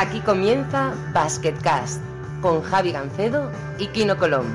Aquí comienza Basketcast con Javi Gancedo y Kino Colón.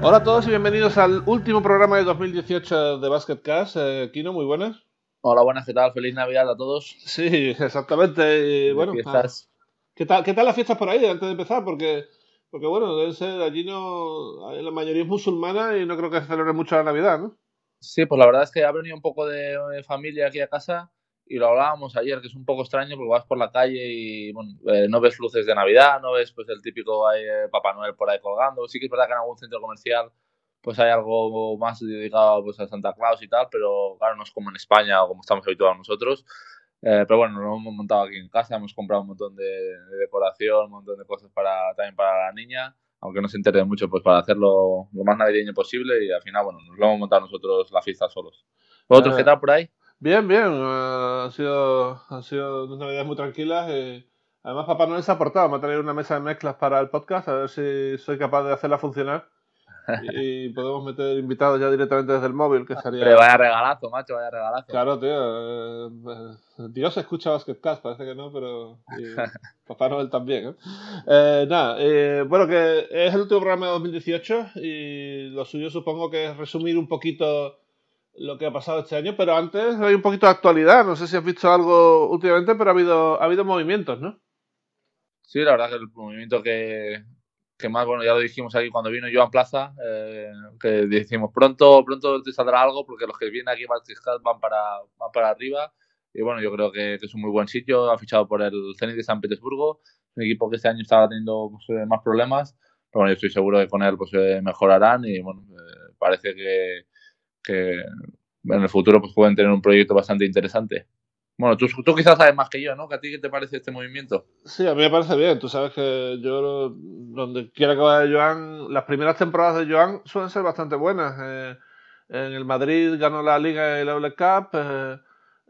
Hola a todos y bienvenidos al último programa de 2018 de Basketcast. Eh, Kino, muy buenas. Hola, buenas, ¿qué tal? Feliz Navidad a todos. Sí, exactamente. Y, bueno, Fiestas. ¿qué tal, ¿qué tal las fiestas por ahí antes de empezar? Porque, porque bueno, deben ser, allí no, la mayoría es musulmana y no creo que se celebre mucho la Navidad, ¿no? Sí, pues la verdad es que ha venido un poco de, familia aquí a casa y lo hablábamos ayer, que es un poco extraño porque vas por la calle y bueno, eh, no ves luces de Navidad, no ves pues el típico eh, Papá Noel por ahí colgando. Sí que es verdad que en algún centro comercial pues hay algo más dedicado pues, a Santa Claus y tal, pero claro, no es como en España o como estamos habituados nosotros. Eh, pero bueno, lo hemos montado aquí en casa, hemos comprado un montón de, de decoración, un montón de cosas para también para la niña, aunque no se entere mucho, pues para hacerlo lo más navideño posible y al final, bueno, nos lo hemos montado nosotros la fiesta solos. ¿Vosotros qué tal por ahí? Bien, bien. eh, han sido, han sido unas navidades muy tranquilas. y además, Papá Noel se ha aportado. Me ha traído una mesa de mezclas para el podcast, a ver si soy capaz de hacerla funcionar. Y, podemos meter invitados ya directamente desde el móvil, que sería... Pero vaya regalazo, macho, vaya regalazo. Claro, tío. eh, eh, Dios escucha Basketcast, parece que no, pero y Papá Noel también. ¿eh? Eh, nada, eh, bueno, que es el último programa de 2018 y lo suyo supongo que es resumir un poquito lo que ha pasado este año, pero antes hay un poquito de actualidad. No sé si has visto algo últimamente, pero ha habido, ha habido movimientos, ¿no? Sí, la verdad que el movimiento que, que más, bueno, ya lo dijimos aquí cuando vino Joan Plaza, eh, que decimos pronto, pronto te saldrá algo porque los que vienen aquí van para, van para arriba. Y bueno, yo creo que, que es un muy buen sitio. Ha fichado por el Zenit de San Petersburgo, un equipo que este año estaba teniendo pues, eh, más problemas. Pero bueno, yo estoy seguro que con él pues, eh, mejorarán y bueno, eh, parece que, que en el futuro pues, pueden tener un proyecto bastante interesante. Bueno, tú, tú quizás sabes más que yo, ¿no? ¿Que a ti qué te parece este movimiento? Sí, a mí me parece bien. Tú sabes que yo, donde quiera que vaya Joan, las primeras temporadas de Joan suelen ser bastante buenas. Eh, en el Madrid ganó la Liga y la World Cup. eh,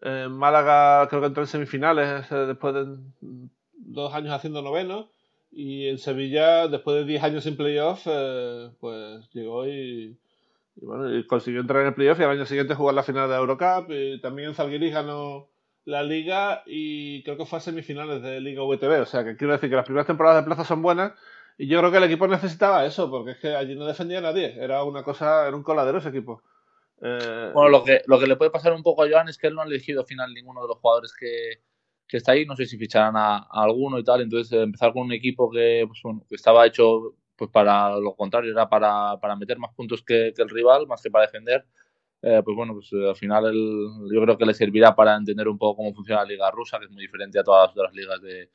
en Málaga creo que entró en semifinales eh, después de dos años haciendo noveno. Y en Sevilla, después de 10 años sin playoff, pues llegó y, bueno, y consiguió entrar en el playoff y al año siguiente jugar la final de Eurocup. Y también en Zalgiris ganó la liga y creo que fue a semifinales de Liga VTB. O sea, que quiero decir que las primeras temporadas de plaza son buenas y yo creo que el equipo necesitaba eso, porque es que allí no defendía a nadie. Era una cosa, era un coladero ese equipo. Eh, Bueno, lo que, lo que le puede pasar un poco a Joan es que él no ha elegido al final ninguno de los jugadores que, que está ahí. No sé si ficharán a, a alguno y tal. Entonces, eh, empezar con un equipo que, pues, bueno, que estaba hecho pues para lo contrario, era para, para meter más puntos que, que el rival, más que para defender. Eh, pues bueno, pues eh, al final el- yo creo que le servirá para entender un poco cómo funciona la liga rusa, que es muy diferente a todas las otras ligas de,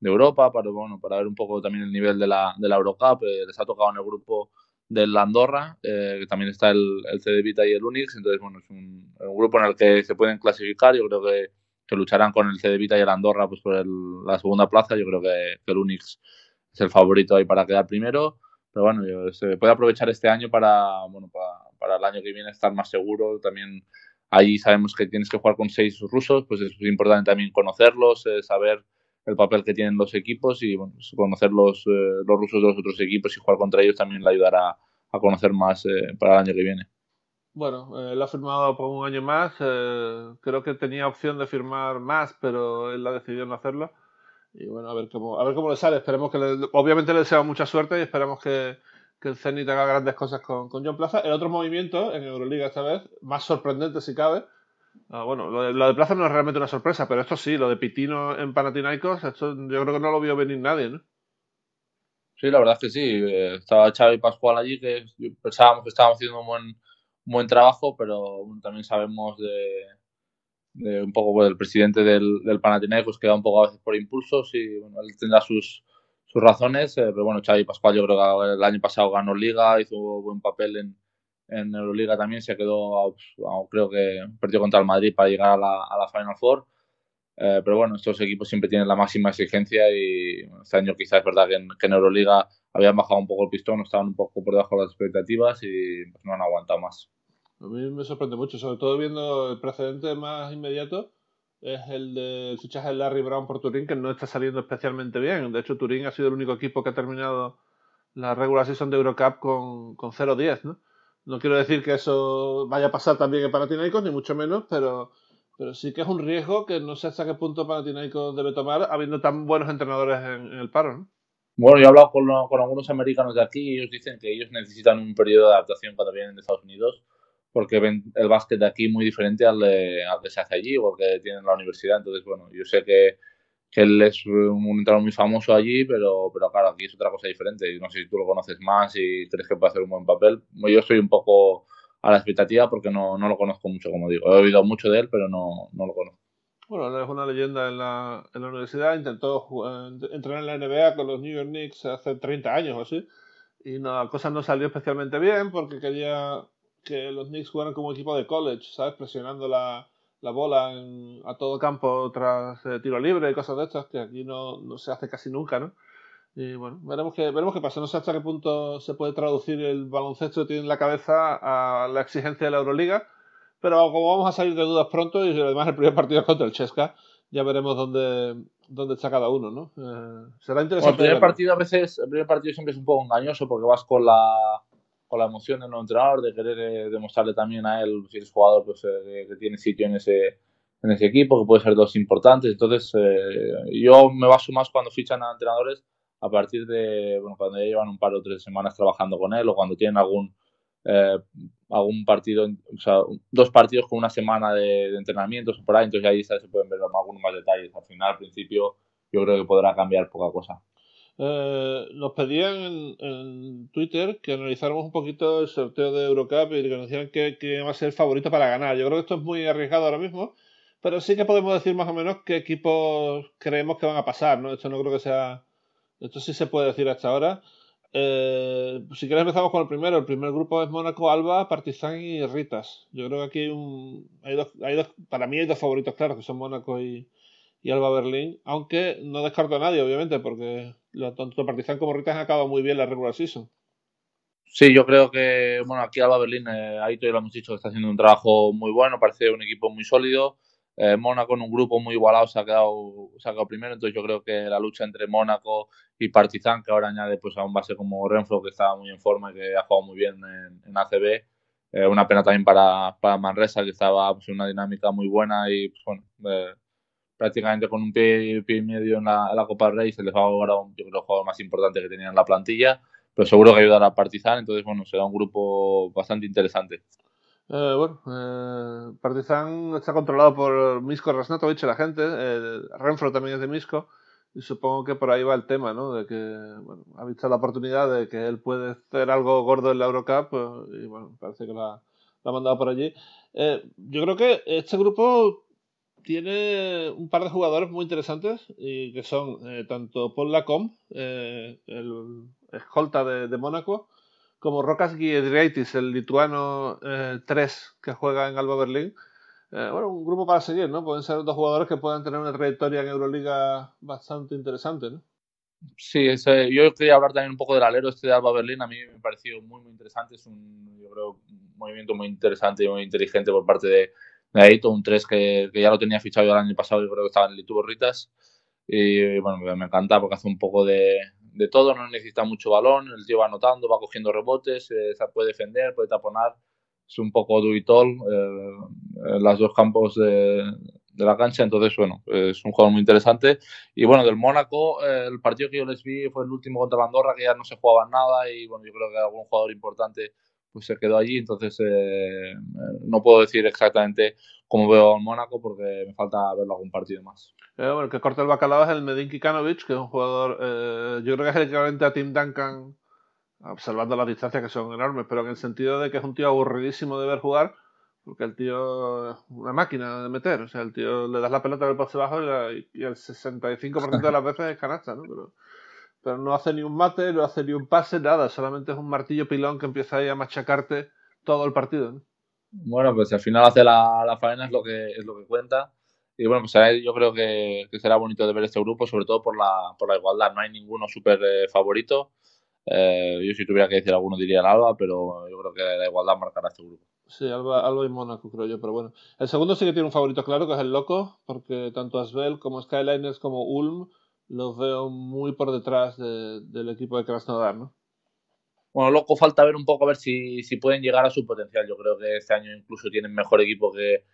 de Europa, para, bueno, para ver un poco también el nivel de la, de la Eurocup. Eh, les ha tocado en el grupo del Andorra, eh, que también está el, el CD Vita y el Unix, entonces bueno, es un, un grupo en el que se pueden clasificar, yo creo que, que lucharán con el CD Vita y el Andorra pues por el- la segunda plaza, yo creo que, que el Unix es el favorito ahí para quedar primero, pero bueno, yo- se puede aprovechar este año para, bueno, para, para el año que viene estar más seguro, también ahí sabemos que tienes que jugar con seis rusos, pues es importante también conocerlos, eh, saber el papel que tienen los equipos y bueno, pues conocer los, eh, los rusos de los otros equipos y jugar contra ellos también le ayudará a conocer más eh, para el año que viene. Bueno, eh, él ha firmado por un año más. eh, creo que tenía opción de firmar más, pero él ha decidido no hacerlo. Y bueno, a ver cómo, a ver cómo le sale. Esperemos que le, obviamente le deseamos mucha suerte y esperamos que, que el Zenit haga grandes cosas con, con John Plaza. El otro movimiento en Euroliga esta vez, más sorprendente si cabe. Ah, bueno, lo de, Plaza no es realmente una sorpresa, pero esto sí, lo de Pitino en Panathinaikos, esto yo creo que no lo vio venir nadie, ¿no? Sí, la verdad es que sí. eh, estaba Xavi Pascual allí, que pensábamos que estábamos haciendo un buen, un buen trabajo, pero también sabemos de, un poco pues, del presidente del, del Panathinaikos que da un poco a veces por impulsos y bueno, él tendrá sus, sus razones, eh, pero bueno, Xavi Pascual yo creo que el año pasado ganó Liga, hizo buen papel en, en Euroliga también, se quedó, pues, creo que perdió contra el Madrid para llegar a la, a la Final Four. Eh, pero bueno, estos equipos siempre tienen la máxima exigencia y bueno, este año quizás es verdad que en, que en Euroliga habían bajado un poco el pistón, estaban un poco por debajo de las expectativas y pues, no han aguantado más. A mí me sorprende mucho, sobre todo viendo el precedente más inmediato, es el del fichaje de Larry Brown por Turín, que no está saliendo especialmente bien. De hecho, Turín ha sido el único equipo que ha terminado la regular season de Eurocup con, con 0-10, ¿no? No quiero decir que eso vaya a pasar también en Panathinaikos, ni mucho menos, pero, pero sí que es un riesgo que no sé hasta qué punto Panathinaikos debe tomar habiendo tan buenos entrenadores en, el paro. ¿no? Bueno, yo he hablado con, con, algunos americanos de aquí y ellos dicen que ellos necesitan un periodo de adaptación cuando vienen de Estados Unidos porque ven el básquet de aquí muy diferente al, al que se hace allí o al que tienen en la universidad. Entonces, bueno, yo sé que que él es un entrenador muy famoso allí, pero, pero claro, aquí es otra cosa diferente. No sé si tú lo conoces más y crees que puede hacer un buen papel. Yo estoy un poco a la expectativa porque no, no lo conozco mucho, como digo. He oído mucho de él, pero no, no lo conozco. Bueno, él es una leyenda en la, en la universidad. Intentó entrenar en la NBA con los New York Knicks hace 30 años o así. Y no, la cosa no salió especialmente bien porque quería que los Knicks jugaran como equipo de college, ¿sabes? Presionando la, la bola a todo campo tras eh, tiro libre y cosas de estas, que aquí no, no, se hace casi nunca, ¿no? Y bueno, veremos qué, veremos qué pasa. No sé hasta qué punto se puede traducir el baloncesto que tiene en la cabeza a la exigencia de la Euroliga, pero como vamos a salir de dudas pronto y además el primer partido es contra el Chesca, ya veremos dónde, dónde está cada uno, ¿no? Eh, será interesante. el primer partido a veces, el primer partido siempre es un poco engañoso porque vas con la la emoción del nuevo entrenador, de querer eh, demostrarle también a él, si es jugador, pues, eh, que tiene sitio en ese, en ese equipo, que puede ser dos importantes. Entonces, eh, yo me baso más cuando fichan a entrenadores a partir de, bueno, cuando ya llevan un par o tres semanas trabajando con él o cuando tienen algún, algún partido, o sea, dos partidos con una semana de, entrenamientos o por ahí, entonces ahí se pueden ver algunos más detalles. Al final, al principio, yo creo que podrá cambiar poca cosa. Eh, nos pedían en, Twitter que analizáramos un poquito el sorteo de Eurocup y que nos dijeran que, va a ser el favorito para ganar. Yo creo que esto es muy arriesgado ahora mismo, pero sí que podemos decir más o menos qué equipos creemos que van a pasar, ¿no? Esto no creo que sea... Esto sí se puede decir hasta ahora. Eh, si quieres empezamos con el primero. El primer grupo es Mónaco, Alba, Partizan y Ritas. Yo creo que aquí hay un... Hay dos, para mí hay dos favoritos claros, que son Mónaco y, y Alba Berlín, aunque no descarto a nadie, obviamente, porque tanto Partizan como Ritas han acabado muy bien la regular season. Sí, yo creo que, bueno, aquí Alba Berlín, eh, ahí todavía lo hemos dicho, está haciendo un trabajo muy bueno, parece un equipo muy sólido. Eh, Mónaco en un grupo muy igualado se ha, quedado, se ha quedado primero, entonces yo creo que la lucha entre Mónaco y Partizan, que ahora añade pues a un base como Renfro, que estaba muy en forma y que ha jugado muy bien en, ACB, eh, una pena también para, para Manresa, que estaba pues, en una dinámica muy buena y pues, bueno, eh, prácticamente con un pie, pie y medio en la, Copa del Rey, se les va ahora un, yo creo, jugador más importante que tenían en la plantilla, pero seguro que ayudará a Partizan, entonces bueno, será un grupo bastante interesante. Eh, bueno, eh, Partizan está controlado por Misko Rasnatovic, la gente, eh, Renfro también es de Misko, y supongo que por ahí va el tema, ¿no? De que bueno, ha visto la oportunidad de que él puede hacer algo gordo en la Eurocup, y bueno, parece que la, la ha mandado por allí. yo creo que este grupo tiene un par de jugadores muy interesantes y que son eh, tanto Paul Lacombe, eh, el escolta de, Mónaco, como Rokas Giedreitis, el lituano 3 eh, que juega en Alba Berlín. bueno, un grupo para seguir, ¿no? Pueden ser dos jugadores que puedan tener una trayectoria en Euroliga bastante interesante, ¿no? Sí, yo quería hablar también un poco del alero este de Alba Berlín. A mí me pareció muy, muy interesante. Es un, yo creo, un movimiento muy interesante y muy inteligente por parte de, ahí un 3 que, que, ya lo tenía fichado el año pasado, yo creo que estaba en el Ritas. Y bueno, me encanta porque hace un poco de, de, todo, no necesita mucho balón, el tío va anotando, va cogiendo rebotes, eh, puede defender, puede taponar. Es un poco do it all eh, en los dos campos de, de, la cancha, entonces bueno, es un jugador muy interesante. Y bueno, del Mónaco, eh, el partido que yo les vi fue el último contra la Andorra, que ya no se jugaba nada y bueno, yo creo que algún jugador importante pues se quedó allí. Entonces eh, no puedo decir exactamente cómo veo al Mónaco porque me falta verlo algún partido más. Eh, bueno, el que corta el bacalao es el Medin Kikanovic, que es un jugador, eh, yo creo que es el equivalente a Tim Duncan, observando las distancias que son enormes, pero en el sentido de que es un tío aburridísimo de ver jugar, porque el tío es una máquina de meter, o sea, el tío le das la pelota del poste bajo y, y el 65% de las veces es canasta, ¿no? Pero, pero no hace ni un mate, no hace ni un pase, nada, solamente es un martillo pilón que empieza ahí a machacarte todo el partido. Bueno, pues al final hace la, la, faena es lo que es lo que cuenta. Y bueno, pues yo creo que, será bonito de ver este grupo, sobre todo por la, por la igualdad. No hay ninguno súper eh, favorito. Eh, yo si tuviera que decir alguno diría el Alba, pero yo creo que la igualdad marcará este grupo. Sí, Alba, Alba y Mónaco creo yo, pero bueno. El segundo sí que tiene un favorito claro, que es el Loco, porque tanto Asbel como Skyliners como Ulm los veo muy por detrás del equipo de Krasnodar, ¿no? bueno, loco falta ver un poco a ver si, si pueden llegar a su potencial. Yo creo que este año incluso tienen mejor equipo que,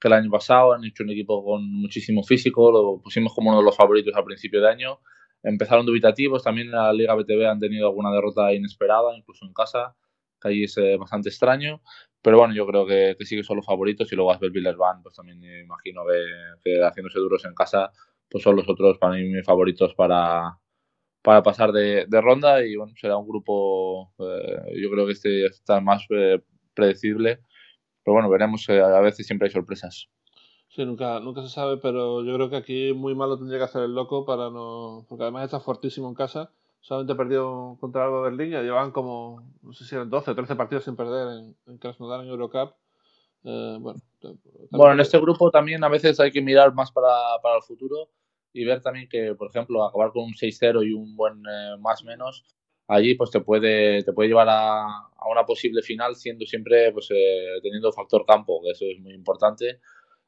que el año pasado. Han hecho un equipo con muchísimo físico, lo pusimos como uno de los favoritos al principio de año. Empezaron dubitativos, también en la Liga BTV han tenido alguna derrota inesperada, incluso en casa, que ahí es eh, bastante extraño. Pero bueno, yo creo que, que sí que son los favoritos y luego Asbel Villerban, pues también me imagino que, haciéndose duros en casa, pues son los otros para mí mis favoritos para, para pasar de, de ronda y bueno, será un grupo, eh, yo creo que este está más eh, predecible pero bueno, veremos, eh, a veces siempre hay sorpresas. Sí, nunca, nunca se sabe, pero yo creo que aquí muy malo tendría que hacer el loco para no. Porque además está fortísimo en casa. Solamente perdió contra algo Berlín, ya llevan como, no sé si eran 12 o 13 partidos sin perder en, en Krasnodar en Eurocup. Eh, bueno, bueno, en este grupo también a veces hay que mirar más para, para el futuro y ver también que, por ejemplo, acabar con un 6-0 y un buen eh, más menos allí pues te puede, te puede llevar a, a una posible final siendo siempre pues eh, teniendo factor campo, que eso es muy importante.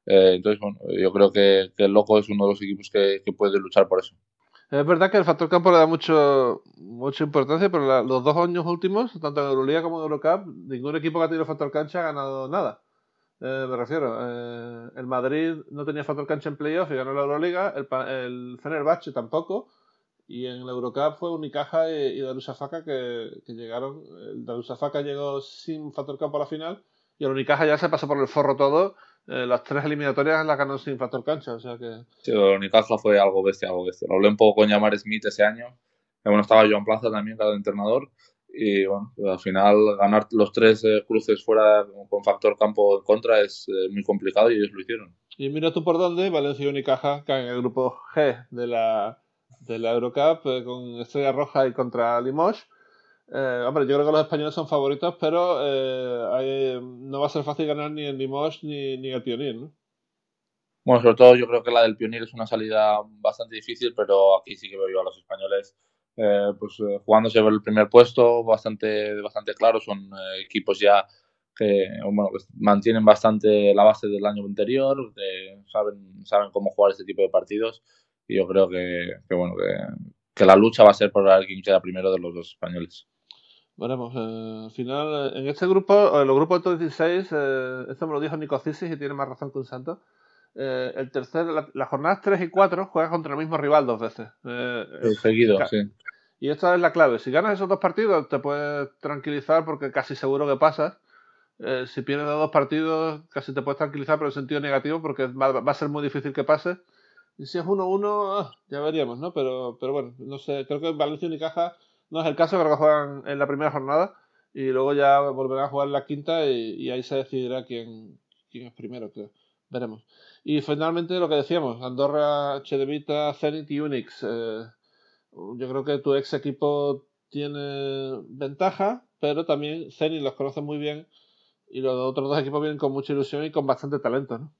Eh, entonces, bueno, yo creo que, que, el Loco es uno de los equipos que, que, puede luchar por eso. Es verdad que el factor campo le da mucho, mucha importancia, pero la, los dos años últimos, tanto en Euroliga como en Eurocup, ningún equipo que ha tenido factor cancha ha ganado nada. Eh, me refiero, eh, el Madrid no tenía factor cancha en playoff y ganó la Euroliga, el, el Fenerbahce tampoco, y en la Eurocup fue Unicaja y, y Darusafaka que, llegaron. El Darusafaka llegó sin factor campo a la final y el Unicaja ya se pasó por el forro todo. Eh, las tres eliminatorias las ganó sin factor cancha, o sea que... Sí, el Unicaja fue algo bestia, algo bestia. Lo hablé un poco con Yamar Smith ese año. Bueno, estaba Joan Plaza también, cada entrenador. Y bueno, al final ganar los tres eh, cruces fuera con factor campo en contra es eh, muy complicado y ellos lo hicieron. Y mira tú por dónde, Valencia y Unicaja caen en el grupo G de la de la Eurocup eh, con Estrella Roja y contra Limoges. Hombre, yo creo que los españoles son favoritos, pero hay, no va a ser fácil ganar ni en Limoges ni, ni el Pionir, ¿no? Bueno, sobre todo yo creo que la del Pionir es una salida bastante difícil, pero aquí sí que veo yo a los españoles eh, pues jugándose por el primer puesto bastante, bastante claro. Son equipos ya que, bueno, que mantienen bastante la base del año anterior, de, saben, saben cómo jugar este tipo de partidos y yo creo que, que bueno, que, que, la lucha va a ser por ver quién queda primero de los dos españoles. Veremos. Eh, al final, en este grupo, en los grupos de 16, eh, esto me lo dijo Nico Cisis y tiene más razón que un santo. Eh, el tercer, la, las jornadas 3 y 4 juegas contra el mismo rival dos veces. Eh, seguido, sí. Y esta es la clave. Si ganas esos dos partidos, te puedes tranquilizar porque casi seguro que pasas. Eh, si pierdes dos partidos, casi te puedes tranquilizar, pero en sentido negativo, porque va, a ser muy difícil que pases. Y si es 1-1, ah, ya veríamos, ¿no? Pero, pero bueno, no sé, creo que Valencia y Unicaja no es el caso, creo que juegan en la primera jornada y luego ya volverán a jugar en la quinta y, y ahí se decidirá quién, quién es primero, creo. Veremos. Y finalmente lo que decíamos, Andorra, Chedevita, Zenit y Unix. Eh, yo creo que tu ex equipo tiene ventaja, pero también Zenit los conoce muy bien y los otros dos equipos vienen con mucha ilusión y con bastante talento, ¿no?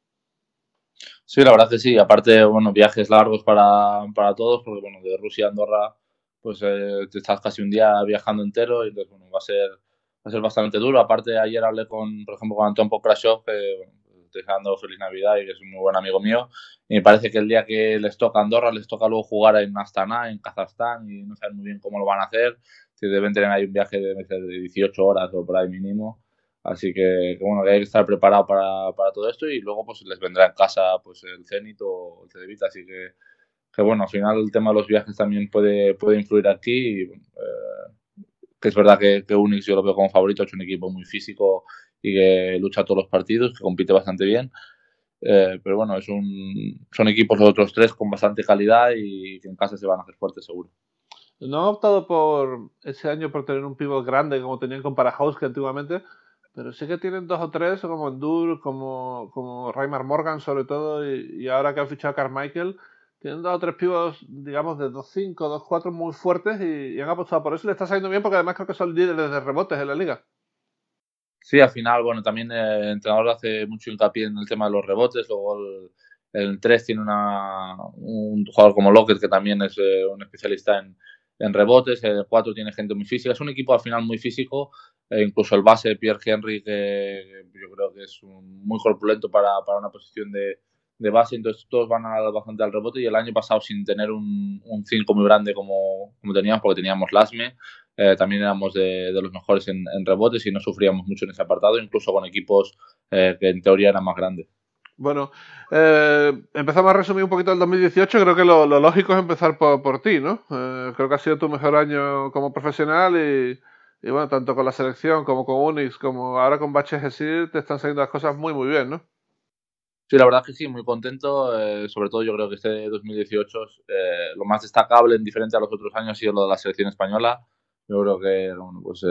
Sí, la verdad que sí. Aparte, bueno, viajes largos para, para todos, porque bueno, de Rusia a Andorra, pues eh, te estás casi un día viajando entero y entonces, bueno, va a ser, va a ser bastante duro. Aparte, ayer hablé con, por ejemplo, con Anton Pokrashov, que bueno, estoy dando feliz Navidad y que es un muy buen amigo mío. Y me parece que el día que les toca Andorra, les toca luego jugar en Astana, en Kazajstán, y no saben muy bien cómo lo van a hacer. Si deben tener ahí un viaje de, de 18 horas o por ahí mínimo. Así que, que, bueno, hay que estar preparado para, para, todo esto y luego pues les vendrá en casa pues el Zenit o el Cedevita, así que, que bueno, al final el tema de los viajes también puede, puede influir aquí. Y, eh, que es verdad que, que Unix yo lo veo como favorito, es un equipo muy físico y que lucha todos los partidos, que compite bastante bien. Eh, pero bueno, es un, son equipos los otros tres con bastante calidad y que en casa se van a hacer fuertes seguro. No han optado por ese año por tener un pivot grande como tenían con Parahouse antiguamente, pero sí que tienen dos o tres, como Endur, como, como Raymar Morgan sobre todo, y, ahora que han fichado a Carmichael, tienen dos o tres pibos, digamos, de 2-5, 2-4 muy fuertes y, y, han apostado por eso y le está saliendo bien porque además creo que son líderes de rebotes en la liga. Sí, al final, bueno, también el entrenador hace mucho hincapié en el tema de los rebotes, luego el, el 3 tiene una, un jugador como Lockett que también es eh, un especialista en, en rebotes, el 4 tiene gente muy física, es un equipo al final muy físico, eh, incluso el base Pierre Henry, que yo creo que es un, muy corpulento para, para una posición de, de, base, entonces todos van a bastante al rebote y el año pasado sin tener un 5 muy grande como teníamos, porque teníamos Lasme, eh, también éramos de, los mejores en, rebotes y no sufríamos mucho en ese apartado, incluso con equipos que en teoría eran más grandes. Bueno, empezamos a resumir un poquito el 2018. Creo que lo, lógico es empezar por, por ti, ¿no? creo que ha sido tu mejor año como profesional y, y bueno, tanto con la selección como con Unix, como ahora con Baches te están saliendo las cosas muy, muy bien, ¿no? Sí, la verdad que sí, muy contento. Eh, sobre todo yo creo que este 2018 eh, lo más destacable, en diferente a los otros años, ha sido lo de la selección española. Yo creo que bueno, pues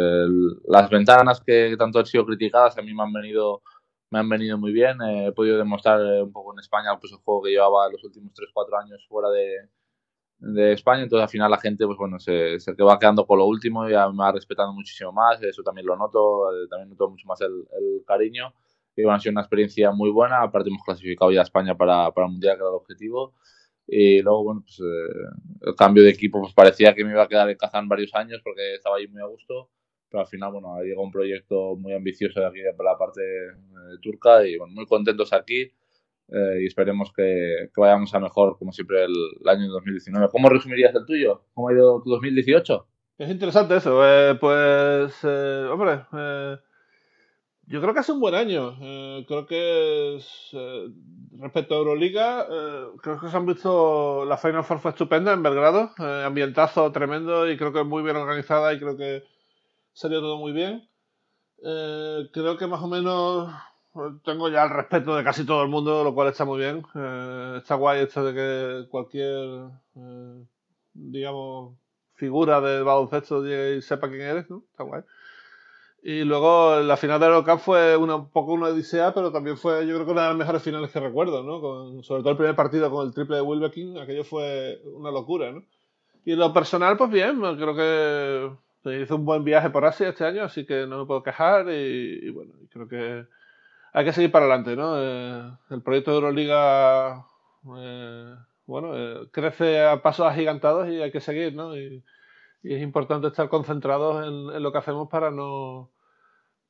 las ventanas que tanto han sido criticadas a mí me han venido me han venido muy bien. Eh, he podido demostrar un poco en España pues, el juego que llevaba los últimos 3-4 años fuera de, de España, entonces al final la gente pues bueno se, se va quedando con lo último y me va respetando muchísimo más, eso también lo noto, eh, también noto mucho más el, el cariño. Y bueno, ha sido una experiencia muy buena, aparte hemos clasificado ya a España para, para el Mundial que era el objetivo y luego bueno pues eh, el cambio de equipo pues parecía que me iba a quedar en Kazán varios años porque estaba ahí muy a gusto pero al final bueno llegado un proyecto muy ambicioso de aquí para la parte eh, turca y bueno muy contentos aquí eh, y esperemos que, vayamos a mejor, como siempre, el, año 2019. ¿Cómo resumirías el tuyo? ¿Cómo ha ido tu 2018? Es interesante eso. Eh, pues, eh, hombre, yo creo que es un buen año. creo que respecto a Euroliga, creo que se han visto la Final Four fue estupenda en Belgrado, ambientazo tremendo y creo que muy bien organizada y creo que salió todo muy bien. creo que más o menos tengo ya el respeto de casi todo el mundo, lo cual está muy bien. Eh, está guay esto de que cualquier, eh, digamos, figura de baloncesto sepa quién eres, ¿no? Está guay. Y luego la final de Eurocup fue una, un poco una odisea, pero también fue, yo creo que una de las mejores finales que recuerdo, ¿no? Con, sobre todo el primer partido con el triple de Wilbekin, aquello fue una locura, ¿no? Y lo personal, pues bien, creo que hice un buen viaje por Asia este año, así que no me puedo quejar y, y bueno, creo que hay que seguir para adelante, ¿no? Eh, el proyecto de Euroliga, eh, bueno, eh, crece a pasos agigantados y hay que seguir, ¿no? Y, es importante estar concentrados en, lo que hacemos para no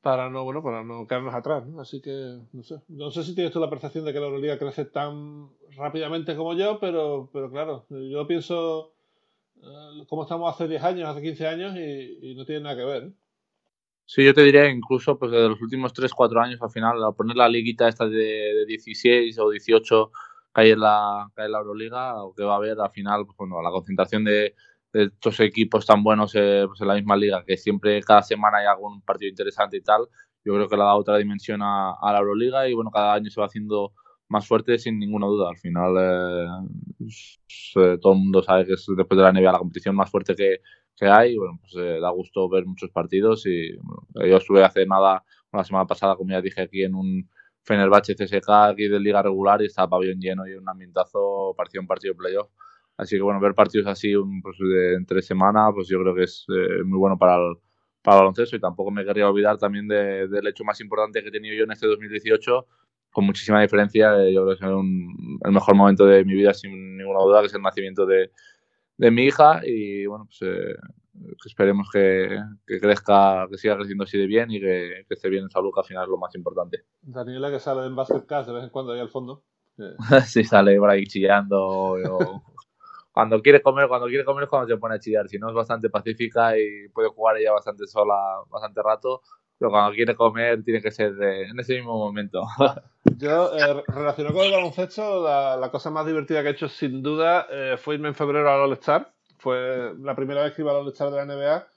para no bueno para no quedarnos atrás ¿no? así que no sé no sé si tienes tú la percepción de que la Euroliga crece tan rápidamente como yo pero pero claro yo pienso cómo estamos hace 10 años hace 15 años y, y no tiene nada que ver Sí, yo te diría incluso pues de los últimos 3-4 años al final, al poner la liguita esta de, 16 o 18 que hay en la, que la Euroliga, o que va a haber al final, pues bueno, la concentración de, estos equipos tan buenos eh, pues en la misma liga, que siempre cada semana hay algún partido interesante y tal, yo creo que le da otra dimensión a, la Euroliga y bueno, cada año se va haciendo más fuerte sin ninguna duda. Al final eh, eh, todo el mundo sabe que es después de la NBA la competición más fuerte que, que hay. Bueno, pues eh, da gusto ver muchos partidos y yo estuve hace nada, una semana pasada, como ya dije, aquí en un Fenerbahce CSK aquí de liga regular y estaba pabellón lleno y un ambientazo, parecía un partido de playoff. Así que bueno, ver partidos así pues, de, entre semana, pues yo creo que es eh, muy bueno para el, para el baloncesto y tampoco me querría olvidar también del hecho más importante que he tenido yo en este 2018, con muchísima diferencia, eh, yo creo que es el mejor momento de mi vida sin ninguna duda, que es el nacimiento de, de mi hija y bueno, pues eh, esperemos que, crezca, que siga creciendo así de bien y que, esté bien en salud, que al final es lo más importante. Daniela que sale en Basketcast de vez en cuando ahí al fondo. sí, sale por ahí chillando. Cuando quiere comer, cuando quiere comer es cuando se pone a chillar. Si no es bastante pacífica y puede jugar ella bastante sola, bastante rato, pero cuando quiere comer tiene que ser en ese mismo momento. Yo, eh, relacionado con el baloncesto, la, cosa más divertida que he hecho sin duda eh, fue irme en febrero al All-Star. Fue la primera vez que iba al All-Star de la NBA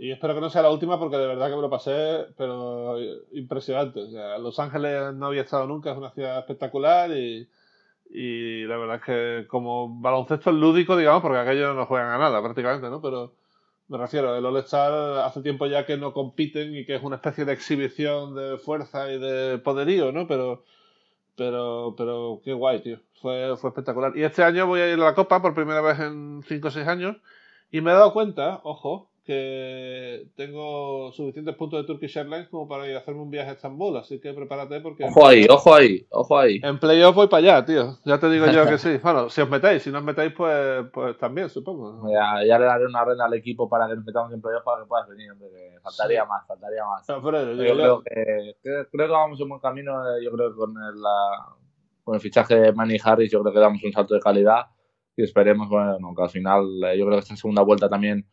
y espero que no sea la última porque de verdad que me lo pasé, pero impresionante. Los Ángeles no había estado nunca, es una ciudad espectacular y, y la verdad es que como baloncesto lúdico, digamos, porque aquellos no juegan a nada prácticamente, ¿no? Pero me refiero, el All-Star hace tiempo ya que no compiten y que es una especie de exhibición de fuerza y de poderío, ¿no? Pero, pero, pero qué guay, tío. Fue, fue espectacular. Y este año voy a ir a la Copa por primera vez en 5 o 6 años y me he dado cuenta, ojo, que tengo suficientes puntos de Turkish Airlines como para ir a hacerme un viaje a Estambul, así que prepárate porque... Ojo ahí, ojo ahí, ojo ahí. En playoff voy para allá, tío. Ya te digo yo que sí. Bueno, si os metéis, si no os metéis, pues, pues también, supongo. Ya, ya le daré una red al equipo para que nos metamos en playoff para que puedas venir, hombre, faltaría más, faltaría más. yo, creo, que, creo, que vamos en buen camino, eh, yo creo que con el, con el fichaje de Manny Harris yo creo que damos un salto de calidad y esperemos, bueno, que al final, eh, yo creo que esta segunda vuelta también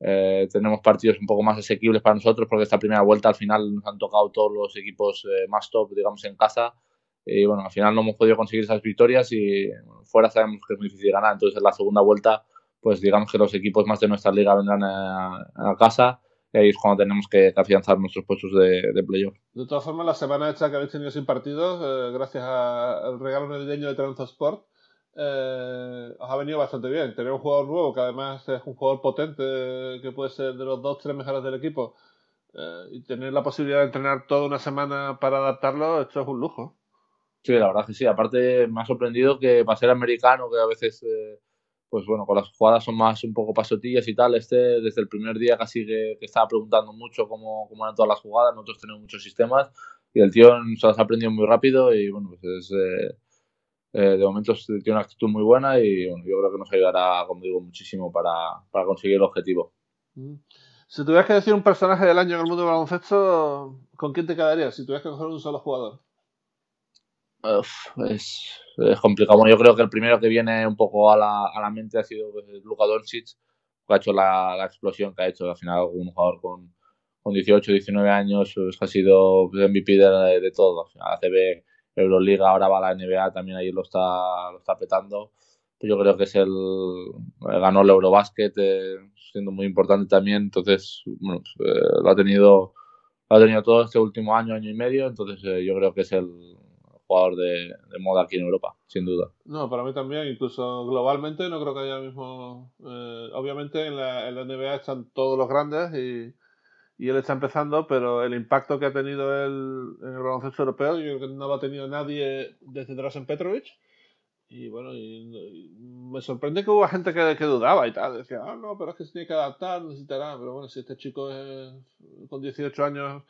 eh, tenemos partidos un poco más asequibles para nosotros porque esta primera vuelta al final nos han tocado todos los equipos eh, más top, digamos, en casa. Y bueno, al final no hemos podido conseguir esas victorias y fuera sabemos que es muy difícil ganar. Entonces en la segunda vuelta, pues digamos que los equipos más de nuestra liga vendrán a, a casa y ahí es cuando tenemos que, afianzar nuestros puestos de, de playoff. De todas formas, la semana esta que habéis tenido sin partidos, eh, gracias al regalo navideño de Transport, eh, os ha venido bastante bien. Tener un jugador nuevo que además es un jugador potente, que puede ser de los dos, tres mejores del equipo, eh, y tener la posibilidad de entrenar toda una semana para adaptarlo, esto es un lujo. Sí, la verdad que sí. Aparte, me ha sorprendido que para ser americano, que a veces, eh, pues bueno, con las jugadas son más un poco pasotillas y tal, este desde el primer día casi que, estaba preguntando mucho cómo, cómo, eran todas las jugadas. Nosotros tenemos muchos sistemas y el tío se las ha aprendido muy rápido y bueno, pues es eh, de momento tiene una actitud muy buena y yo creo que nos ayudará, como digo, muchísimo para, para conseguir el objetivo. Mm. Si tuvieras que decir un personaje del año en el mundo del baloncesto, ¿con quién te quedarías? Si tuvieras que coger un solo jugador. es, es, complicado. yo creo que el primero que viene un poco a la, a la mente ha sido pues, Luka Doncic, que ha hecho la, la, explosión que ha hecho. Al final, un jugador con, con 18, 19 años pues, ha sido MVP de, de todo. Al final, ACB Euroliga, ahora va la NBA, también ahí lo está, lo está petando. Yo creo que es el. Ganó el Eurobasket, eh, siendo muy importante también. Entonces, bueno, pues, eh, lo, ha tenido, lo ha tenido todo este último año, año y medio. Entonces, eh, yo creo que es el jugador de, moda aquí en Europa, sin duda. No, para mí también, incluso globalmente, no creo que haya mismo. obviamente, en la, en la NBA están todos los grandes y y él está empezando, pero el impacto que ha tenido él en el baloncesto europeo, yo creo que no lo ha tenido nadie desde Drasen Petrovic. Y bueno, me sorprende que hubo gente que, dudaba y tal. Decía, ah, no, pero es que se tiene que adaptar, necesitará. Pero bueno, si este chico es con 18 años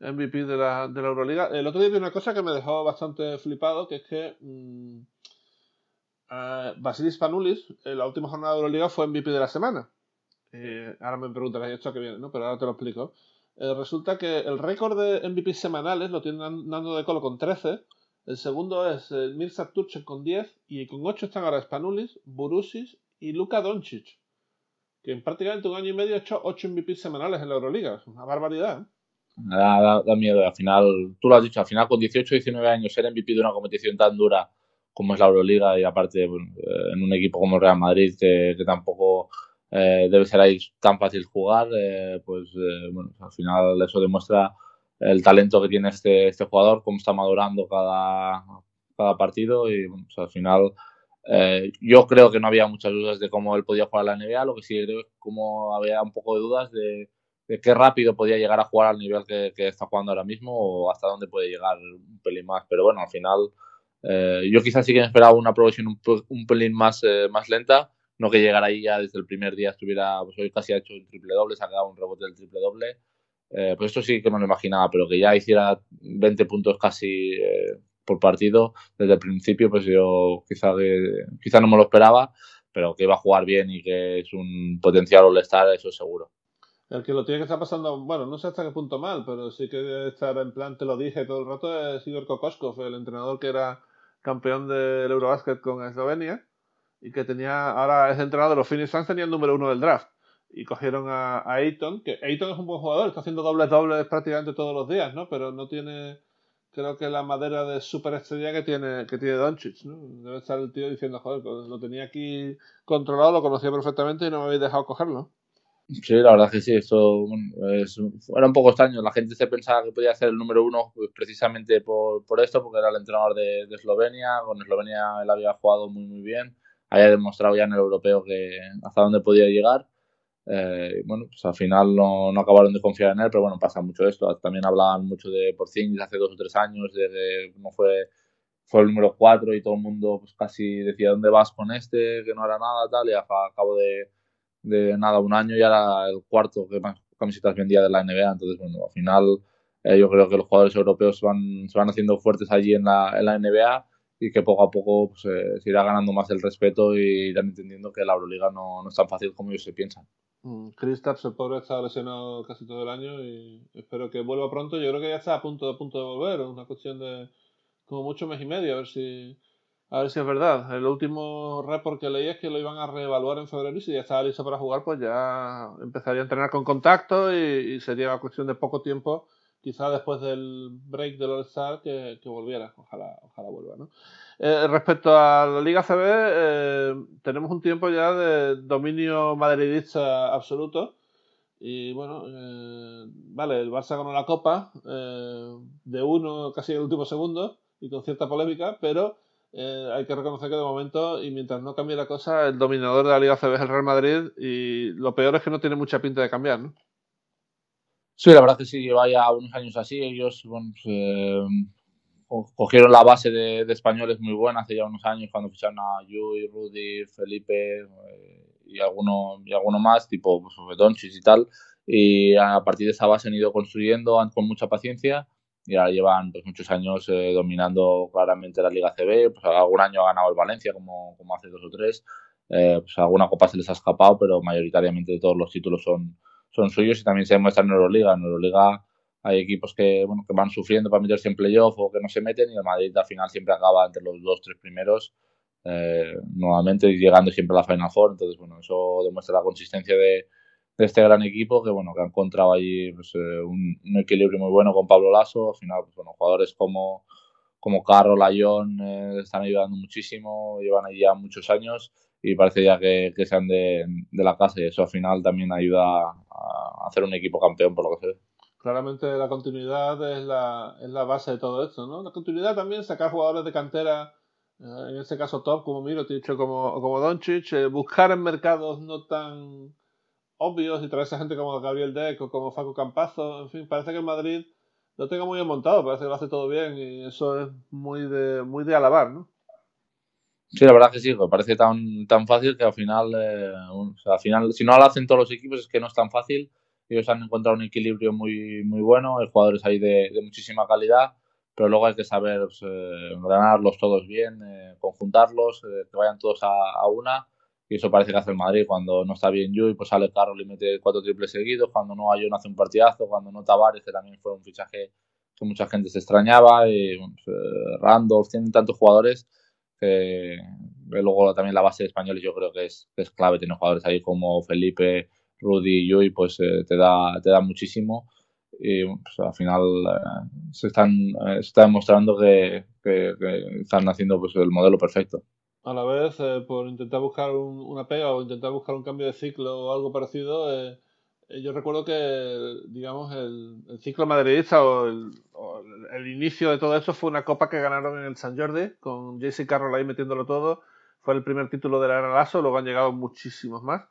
MVP de la, de la Euroliga. El otro día vi una cosa que me dejó bastante flipado, que es que mmm, uh, Basilis Panoulis, en la última jornada de Euroliga, fue MVP de la semana. Eh, ahora me preguntarás esto que viene, ¿no? Pero ahora te lo explico. Eh, resulta que el récord de MVP semanales lo tiene Nando de Colo con 13. El segundo es eh, Mirza con 10. Y con 8 están ahora Spanulis, Burusis y Luka Doncic. Que en prácticamente un año y medio ha hecho 8 MVP semanales en la Euroliga. Es una barbaridad. Da, da, miedo. Al final, tú lo has dicho, al final con 18 19 años ser MVP de una competición tan dura como es la Euroliga y aparte en un equipo como Real Madrid que tampoco eh, debe ser ahí tan fácil jugar, eh, pues eh, bueno, al final eso demuestra el talento que tiene este, este jugador, cómo está madurando cada, cada partido y bueno, pues al final yo creo que no había muchas dudas de cómo él podía jugar a la NBA, lo que sí creo es como había un poco de dudas de, de qué rápido podía llegar a jugar al nivel que, que, está jugando ahora mismo o hasta dónde puede llegar un pelín más, pero bueno, al final yo quizás sí que esperaba una progresión un, un pelín más, más lenta, no que llegara ahí ya desde el primer día estuviera, pues hoy casi ha hecho un triple doble, se ha quedado un rebote del triple doble. Eh, pues esto sí que me lo imaginaba, pero que ya hiciera 20 puntos casi eh, por partido desde el principio, pues yo quizá, quizá no me lo esperaba, pero que iba a jugar bien y que es un potencial all-star, eso seguro. El que lo tiene que estar pasando, bueno, no sé hasta qué punto mal, pero sí que estar en plan, te lo dije todo el rato, es Igor Kokoskov, el entrenador que era campeón del Eurobasket con Eslovenia y que tenía, ahora es entrenador de los Phoenix Suns, tenía el número uno del draft. Y cogieron a, a que Ayton es un buen jugador, está haciendo dobles dobles prácticamente todos los días, ¿no? Pero no tiene, creo que la madera de superestrella que tiene, que tiene Doncic, ¿no? Debe estar el tío diciendo, joder, pues lo tenía aquí controlado, lo conocía perfectamente y no me habéis dejado cogerlo. Sí, la verdad que sí, esto es, era un poco extraño. La gente se pensaba que podía ser el número uno pues, precisamente por, por esto, porque era el entrenador de Eslovenia. Con Eslovenia él había jugado muy, muy bien haya demostrado ya en el europeo que hasta dónde podía llegar. Eh, bueno, pues al final no, no, acabaron de confiar en él, pero bueno, pasa mucho esto. También hablaban mucho de Porzingis hace dos o tres años, de que no fue, fue el número cuatro y todo el mundo pues casi decía dónde vas con este, que no era nada, tal, y a, cabo de, de nada, un año ya era el cuarto que más camisetas vendía de la NBA. Entonces, bueno, al final eh, yo creo que los jugadores europeos van, se van haciendo fuertes allí en la, en la NBA y que poco a poco pues, eh, se irá ganando más el respeto y irán entendiendo que la Euroliga no, no es tan fácil como ellos se piensan. Mm, Kristaps, el pobre, está lesionado casi todo el año y espero que vuelva pronto. Yo creo que ya está a punto, de punto de volver. Una cuestión de como mucho mes y medio, a ver si, A ver si es verdad. El último report que leí es que lo iban a reevaluar en febrero y si ya estaba listo para jugar, pues ya empezaría a entrenar con contacto y, sería cuestión de poco tiempo, quizá después del break del All-Star, que, volviera. Ojalá, ojalá vuelva, ¿no? Eh, respecto a la Liga CB, eh, tenemos un tiempo ya de dominio madridista absoluto. Y bueno, eh, vale, el Barça ganó la Copa de uno casi en el último segundo y con cierta polémica, pero eh, hay que reconocer que de momento, y mientras no cambie la cosa, el dominador de la Liga CB es el Real Madrid y lo peor es que no tiene mucha pinta de cambiar, ¿no? Sí, la verdad es que sí, lleva ya unos años así. Ellos bueno, pues, eh, cogieron la base de, españoles muy buena hace ya unos años cuando ficharon a Yui, Rudy, Felipe eh, y, alguno, y alguno más, tipo pues, Donchis y tal. Y a partir de esa base han ido construyendo con mucha paciencia y ahora llevan pues, muchos años eh, dominando claramente la Liga CB. Pues algún año ha ganado el Valencia, como, como hace dos o tres. Eh, pues alguna copa se les ha escapado, pero mayoritariamente todos los títulos son, son suyos y también se demuestra en Euroliga. En Euroliga hay equipos que, bueno, que van sufriendo para meterse en playoff o que no se meten y el Madrid al final siempre acaba entre los dos, tres primeros. Eh, nuevamente llegando siempre a la Final Four. Entonces, bueno, eso demuestra la consistencia de, este gran equipo que bueno que ha encontrado ahí pues, eh, un, equilibrio muy bueno con Pablo Lasso al final pues, bueno, jugadores como como Carro, Layón eh, están ayudando muchísimo llevan ahí ya muchos años y parece ya que, que sean de, de, la casa y eso al final también ayuda a hacer un equipo campeón por lo que se ve claramente la continuidad es la, es la base de todo esto ¿no? la continuidad también sacar jugadores de cantera eh, en este caso top como Mirotic o como, como Doncic buscar en mercados no tan obvios y traerse a gente como Gabriel Deck o como Facu Campazo. En fin, parece que el Madrid lo tenga muy bien montado, parece que lo hace todo bien y eso es muy de, muy de alabar, ¿no? Sí, la verdad que sí, me parece tan, tan fácil que al final, eh, al final, si no lo hacen todos los equipos es que no es tan fácil. Ellos han encontrado un equilibrio muy, muy bueno, hay jugadores ahí de, muchísima calidad, pero luego hay que saber pues, eh, ganarlos todos bien, eh, conjuntarlos, que vayan todos a, a una y eso parece que hace el Madrid. Cuando no está bien Yui, pues sale Carroll y mete cuatro triples seguidos. Cuando no no hace un partidazo. Cuando no Tavares, que también fue un fichaje que mucha gente se extrañaba. Y pues, eh, Randolph, tienen tantos jugadores que, luego también la base de españoles yo creo que es, es clave. Tener jugadores ahí como Felipe, Rudy y Yui, pues eh, te, da, te da muchísimo. Y pues, al final eh, se, están, se está demostrando que, que, que, están haciendo pues, el modelo perfecto a la vez, eh, por intentar buscar una pega o intentar buscar un cambio de ciclo o algo parecido, eh, eh, yo recuerdo que, digamos, el, ciclo madridista o el, el, inicio de todo esto fue una copa que ganaron en el San Jordi, con JC Carroll ahí metiéndolo todo. Fue el primer título de la era Lasso, luego han llegado muchísimos más.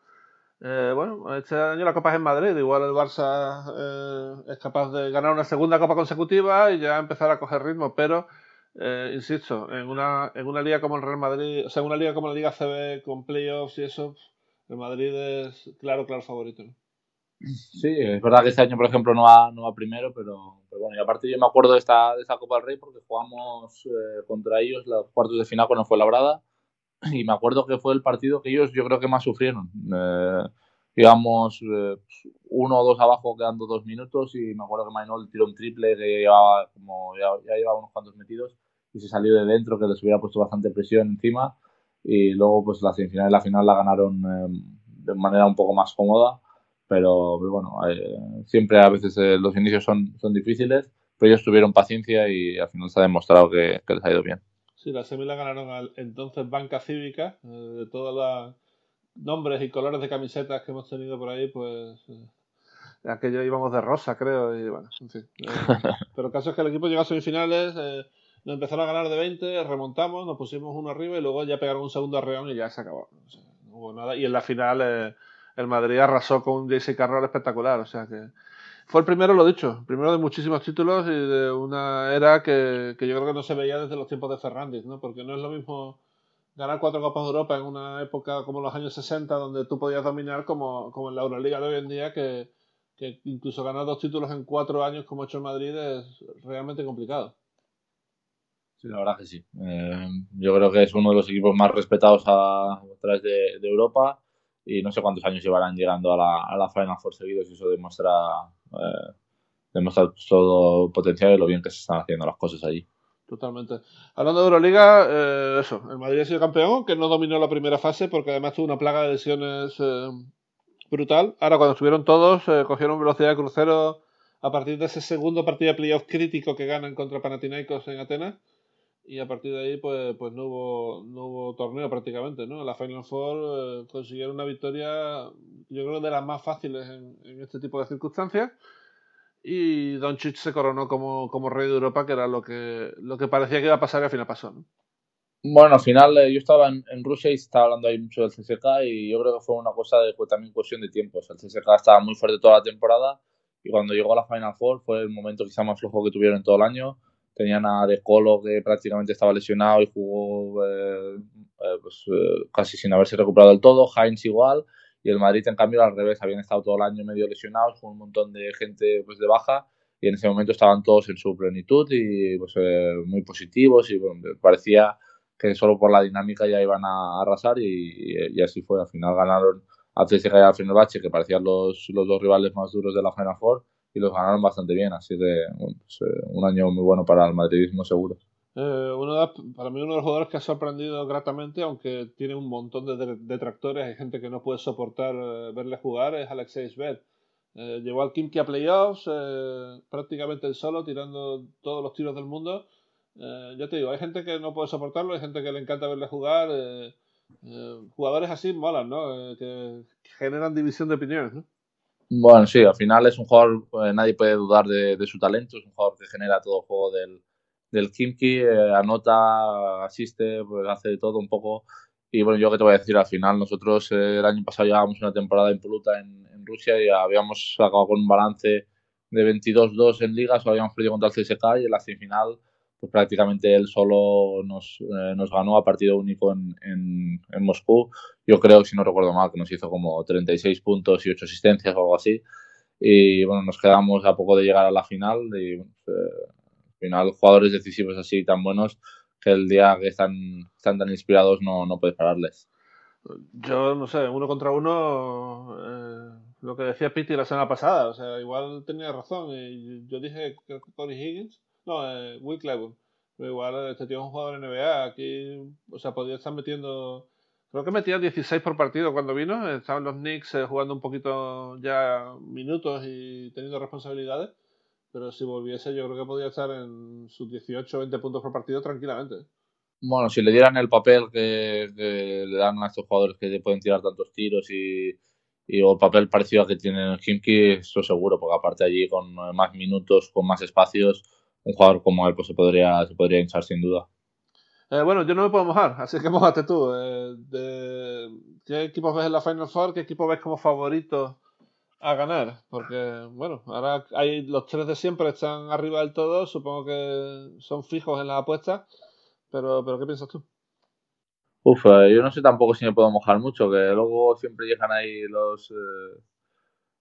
bueno, este año la copa es en Madrid, igual el Barça es capaz de ganar una segunda copa consecutiva y ya empezar a coger ritmo, pero eh, insisto, en una, en una liga como el Real Madrid, o sea, en una liga como la Liga CB con playoffs y eso, el Madrid es claro, claro favorito. Sí, es verdad que este año, por ejemplo, no va, no va primero, pero, bueno, y aparte yo me acuerdo de esta, de esta Copa del Rey porque jugamos eh, contra ellos los cuartos de final cuando fue labrada y me acuerdo que fue el partido que ellos yo creo que más sufrieron. Eh, íbamos eh, uno o dos abajo quedando dos minutos y me acuerdo que Maynol tiró un triple que llevaba como ya, ya llevaba unos cuantos metidos y se salió de dentro, que les hubiera puesto bastante presión encima. Y luego, pues la semifinal y la final la ganaron eh, de manera un poco más cómoda. Pero, bueno, eh, siempre a veces eh, los inicios son, son difíciles, pero ellos tuvieron paciencia y al final se ha demostrado que, les ha ido bien. Sí, la semi la ganaron al entonces Banca Cívica, de todos los nombres y colores de camisetas que hemos tenido por ahí, pues aquello íbamos de rosa, creo, y bueno, en fin. pero el caso es que el equipo llegó a semifinales, nos empezaron a ganar de 20, remontamos, nos pusimos uno arriba y luego ya pegaron un segundo arreón y ya se acabó. no hubo nada. Y en la final eh, el Madrid arrasó con un JC Carroll espectacular. O sea que fue el primero, lo dicho, primero de muchísimos títulos y de una era que, que yo creo que no se veía desde los tiempos de Fernández, ¿no? Porque no es lo mismo ganar cuatro Copas de Europa en una época como los años 60, donde tú podías dominar como, como en la Euroliga de hoy en día, que, que incluso ganar dos títulos en cuatro años como ha hecho el Madrid es realmente complicado. Sí, la verdad que sí. Eh, yo creo que es uno de los equipos más respetados a, través de, Europa y no sé cuántos años llevarán llegando a la, a la Final Four seguidos y eso demuestra, eh, demuestra todo potencial y lo bien que se están haciendo las cosas allí. Totalmente. Hablando de Euroliga, eh, eso, el Madrid ha sido campeón, que no dominó la primera fase porque además tuvo una plaga de lesiones eh, brutal. Ahora cuando estuvieron todos, eh, cogieron velocidad de crucero a partir de ese segundo partido de playoff crítico que ganan contra Panathinaikos en Atenas. Y a partir de ahí, pues, pues no, hubo, no hubo torneo prácticamente, ¿no? La Final Four consiguieron una victoria, yo creo, de las más fáciles en, este tipo de circunstancias y Doncic se coronó como, como, rey de Europa, que era lo que, lo que parecía que iba a pasar y al final pasó. ¿no? Bueno, al final eh, yo estaba en, Rusia y estaba hablando ahí mucho del CSK y yo creo que fue una cosa de pues, también cuestión de tiempo. el CSK estaba muy fuerte toda la temporada y cuando llegó a la Final Four fue el momento quizá más flojo que tuvieron todo el año. Tenían a De Colo que prácticamente estaba lesionado y jugó eh, eh, pues, casi sin haberse recuperado del todo. Heinz igual. Y el Madrid en cambio al revés, habían estado todo el año medio lesionados con un montón de gente pues de baja. Y en ese momento estaban todos en su plenitud y pues eh, muy positivos. Y bueno, parecía que solo por la dinámica ya iban a arrasar y, así fue, al final ganaron a CSKA y al Fenerbahce que parecían los, los dos rivales más duros de la Final Four y los ganaron bastante bien, así que pues, eh, un año muy bueno para el madridismo seguro. Eh, uno para mí uno de los jugadores que ha sorprendido gratamente, aunque tiene un montón de detractores, hay gente que no puede soportar eh, verle jugar, es Alexei Svet. Eh, llegó al Kimki a playoffs prácticamente el solo, tirando todos los tiros del mundo. ya te digo, hay gente que no puede soportarlo, hay gente que le encanta verle jugar. jugadores así molan, ¿no? que generan división de opiniones, ¿no? Bueno, sí, al final es un jugador, nadie puede dudar de, de, su talento, es un jugador que genera todo el juego del, del Kimki, eh, anota, asiste, pues hace de todo un poco. Y bueno, yo que te voy a decir, al final nosotros eh, el año pasado llevábamos una temporada impoluta en, en Rusia y habíamos acabado con un balance de 22-2 en ligas, o habíamos perdido contra el CSK y en la semifinal pues prácticamente él solo nos, eh, nos ganó a partido único en, en, en, Moscú. Yo creo, si no recuerdo mal, que nos hizo como 36 puntos y 8 asistencias o algo así. Y bueno, nos quedamos a poco de llegar a la final y final, jugadores decisivos así tan buenos que el día que están, están tan inspirados no, no puedes pararles. Yo no sé, uno contra uno, eh, lo que decía Pitti la semana pasada, o sea, igual tenía razón. Y yo dije que Higgins, no, eh, Will Cleveland, pero igual este tío es un jugador NBA, aquí, o sea, podría estar metiendo, creo que metía 16 por partido cuando vino, estaban los Knicks eh, jugando un poquito ya minutos y teniendo responsabilidades pero si volviese, yo creo que podría estar en sus 18 o 20 puntos por partido tranquilamente. Bueno, si le dieran el papel que, le dan a estos jugadores que pueden tirar tantos tiros y, y el papel parecido al que tiene Kimki, eso seguro, porque aparte allí con más minutos, con más espacios, un jugador como él pues se podría, se podría hinchar sin duda. Eh, bueno, yo no me puedo mojar, así que mojate tú. Eh, de, ¿Qué equipos ves en la Final Four? ¿Qué equipo ves como favorito a ganar, porque bueno, ahora hay los tres de siempre están arriba del todo, supongo que son fijos en las apuestas, pero, pero ¿qué piensas tú? Uf, eh, yo no sé tampoco si me puedo mojar mucho, que luego siempre llegan ahí los eh,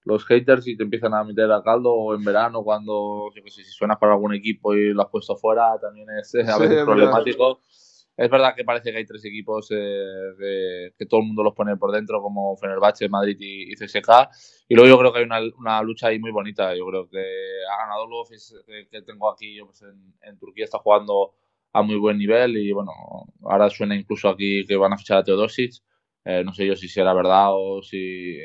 los haters y te empiezan a meter a caldo o en verano cuando, yo que sé, si suenas para algún equipo y lo has pusto fuera, también es, a veces problemático. Es verdad que parece que hay tres equipos eh, que, todo el mundo los pone por dentro, como Fenerbahce, Madrid y, y CSK. Y luego yo creo que hay una, una, lucha ahí muy bonita. Yo creo que ha ganado Lofis, que, que tengo aquí pues en, en, Turquía, está jugando a muy buen nivel. Y bueno, ahora suena incluso aquí que van a fichar a Teodosic. Eh, no sé yo si será verdad o, si,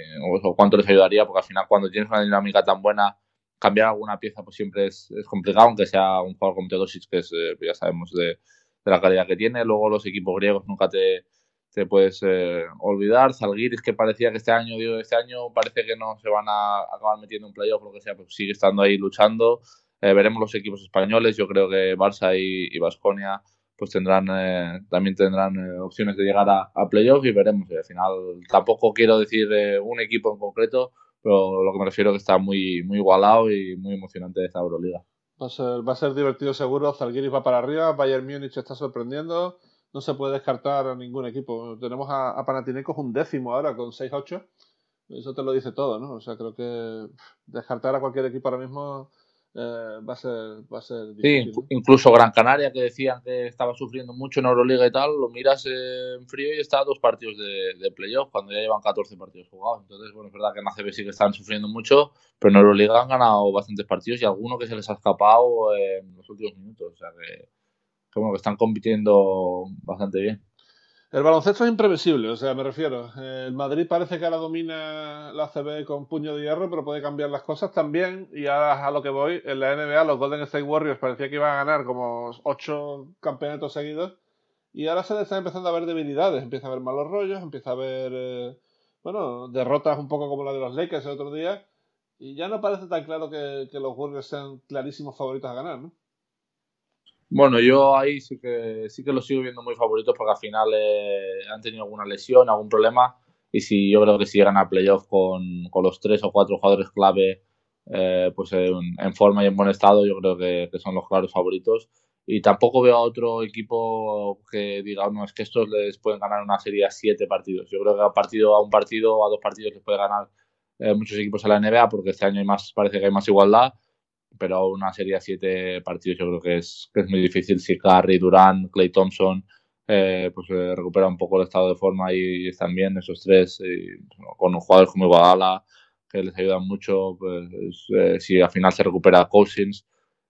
o, cuánto les ayudaría, porque al final, cuando tienes una dinámica tan buena, cambiar alguna pieza pues siempre es, es complicado, aunque sea un jugador como Teodosic, que es, eh, ya sabemos de de la calidad que tiene. Luego los equipos griegos nunca te, te puedes eh, olvidar. Zalgiris que parecía que este año, digo, este año parece que no se van a acabar metiendo en playoff, lo que sea, pues sigue estando ahí luchando. Veremos los equipos españoles. Yo creo que Barça y Vasconia pues tendrán eh, también tendrán opciones de llegar a, a y veremos. al final tampoco quiero decir un equipo en concreto, pero lo que me refiero es que está muy muy igualado y muy emocionante esta Euroliga. Va a ser, va a ser divertido seguro. Zalgiris va para arriba. Bayern Múnich está sorprendiendo. No se puede descartar a ningún equipo. Tenemos a, a Panathinaikos un décimo ahora con 6-8. Eso te lo dice todo, ¿no? O sea, creo que descartar a cualquier equipo ahora mismo eh, va, a ser, va a ser difícil. Sí, incluso Gran Canaria, que decían que estaba sufriendo mucho en Euroliga y tal, lo miras en frío y está a dos partidos de, de playoff cuando ya llevan 14 partidos jugados. Entonces, bueno, es verdad que en ACB sí que están sufriendo mucho, pero en Euroliga han ganado bastantes partidos y alguno que se les ha escapado en los últimos minutos. O sea que que, bueno, que están compitiendo bastante bien. El baloncesto es imprevisible, o sea, me refiero. El Madrid parece que ahora domina la CB con puño de hierro, pero puede cambiar las cosas también. Y ahora a lo que voy, en la NBA los Golden State Warriors parecía que iban a ganar como ocho campeonatos seguidos. Y ahora se les está empezando a ver debilidades, empieza a haber malos rollos, empieza a haber, eh, bueno, derrotas un poco como la de los Lakers el otro día. Y ya no parece tan claro que, que los Warriors sean clarísimos favoritos a ganar, ¿no? Bueno, yo ahí sí que sí que los sigo viendo muy favoritos porque al final eh, han tenido alguna lesión, algún problema. Y si yo creo que si llegan a playoff con, con los tres o cuatro jugadores clave eh, pues en, forma y en buen estado, yo creo que, que, son los claros favoritos. Y tampoco veo a otro equipo que diga, no, es que estos les pueden ganar una serie a siete partidos. Yo creo que a, partido, a un partido o a dos partidos les puede ganar eh, muchos equipos a la NBA porque este año hay más, parece que hay más igualdad pero una serie de siete partidos yo creo que es, que es muy difícil. Si Curry, Durant, Clay Thompson eh, pues eh, recupera un poco el estado de forma y, están bien esos tres y, con jugadores como Iguadala que les ayudan mucho pues, eh, si al final se recupera Cousins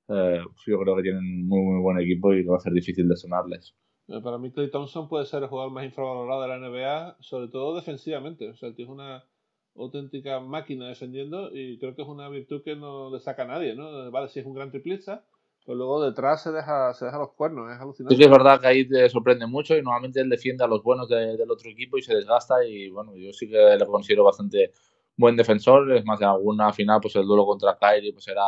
pues yo creo que tienen muy muy buen equipo y va a ser difícil de sonarles para mí Clay Thompson puede ser el jugador más infravalorado de la NBA sobre todo defensivamente. O sea tiene una auténtica máquina defendiendo y creo que es una virtud que no le saca a nadie, ¿no? Vale, si es un gran triplista, pero luego detrás se deja, se deja los cuernos, es alucinante. Sí, es verdad que ahí te sorprende mucho y normalmente él defiende a los buenos del otro equipo y se desgasta y bueno, yo sí que le considero bastante buen defensor, es más, en alguna final pues el duelo contra Kyrie pues era,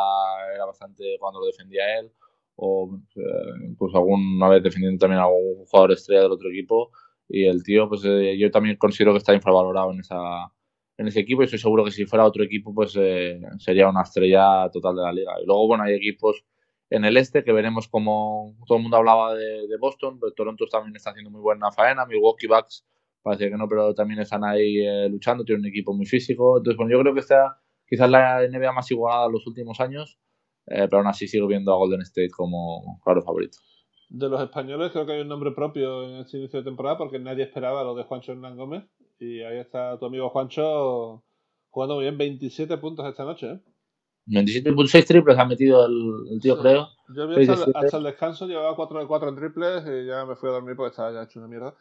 era bastante cuando lo defendía él o eh, incluso alguna vez defendiendo también a algún jugador estrella del otro equipo y el tío pues eh, yo también considero que está infravalorado en esa en ese equipo y estoy seguro que si fuera otro equipo pues eh, sería una estrella total de la liga. Y luego, bueno, hay equipos en el este que veremos como todo el mundo hablaba de, Boston, pero Toronto también está haciendo muy buena faena, Milwaukee Bucks parece que no, pero también están ahí eh, luchando, tiene un equipo muy físico. Entonces, bueno, yo creo que está quizás la NBA más igualada en los últimos años, eh, pero aún así sigo viendo a Golden State como claro favorito. De los españoles creo que hay un nombre propio en este inicio de temporada porque nadie esperaba lo de Juancho Hernán Gómez y ahí está tu amigo Juancho jugando muy bien, 27 puntos esta noche. ¿eh? 27.6 triples ha metido el, tío, creo. Yo vi hasta, el descanso, llevaba 4 de 4 en triples y ya me fui a dormir porque estaba ya hecho una mierda.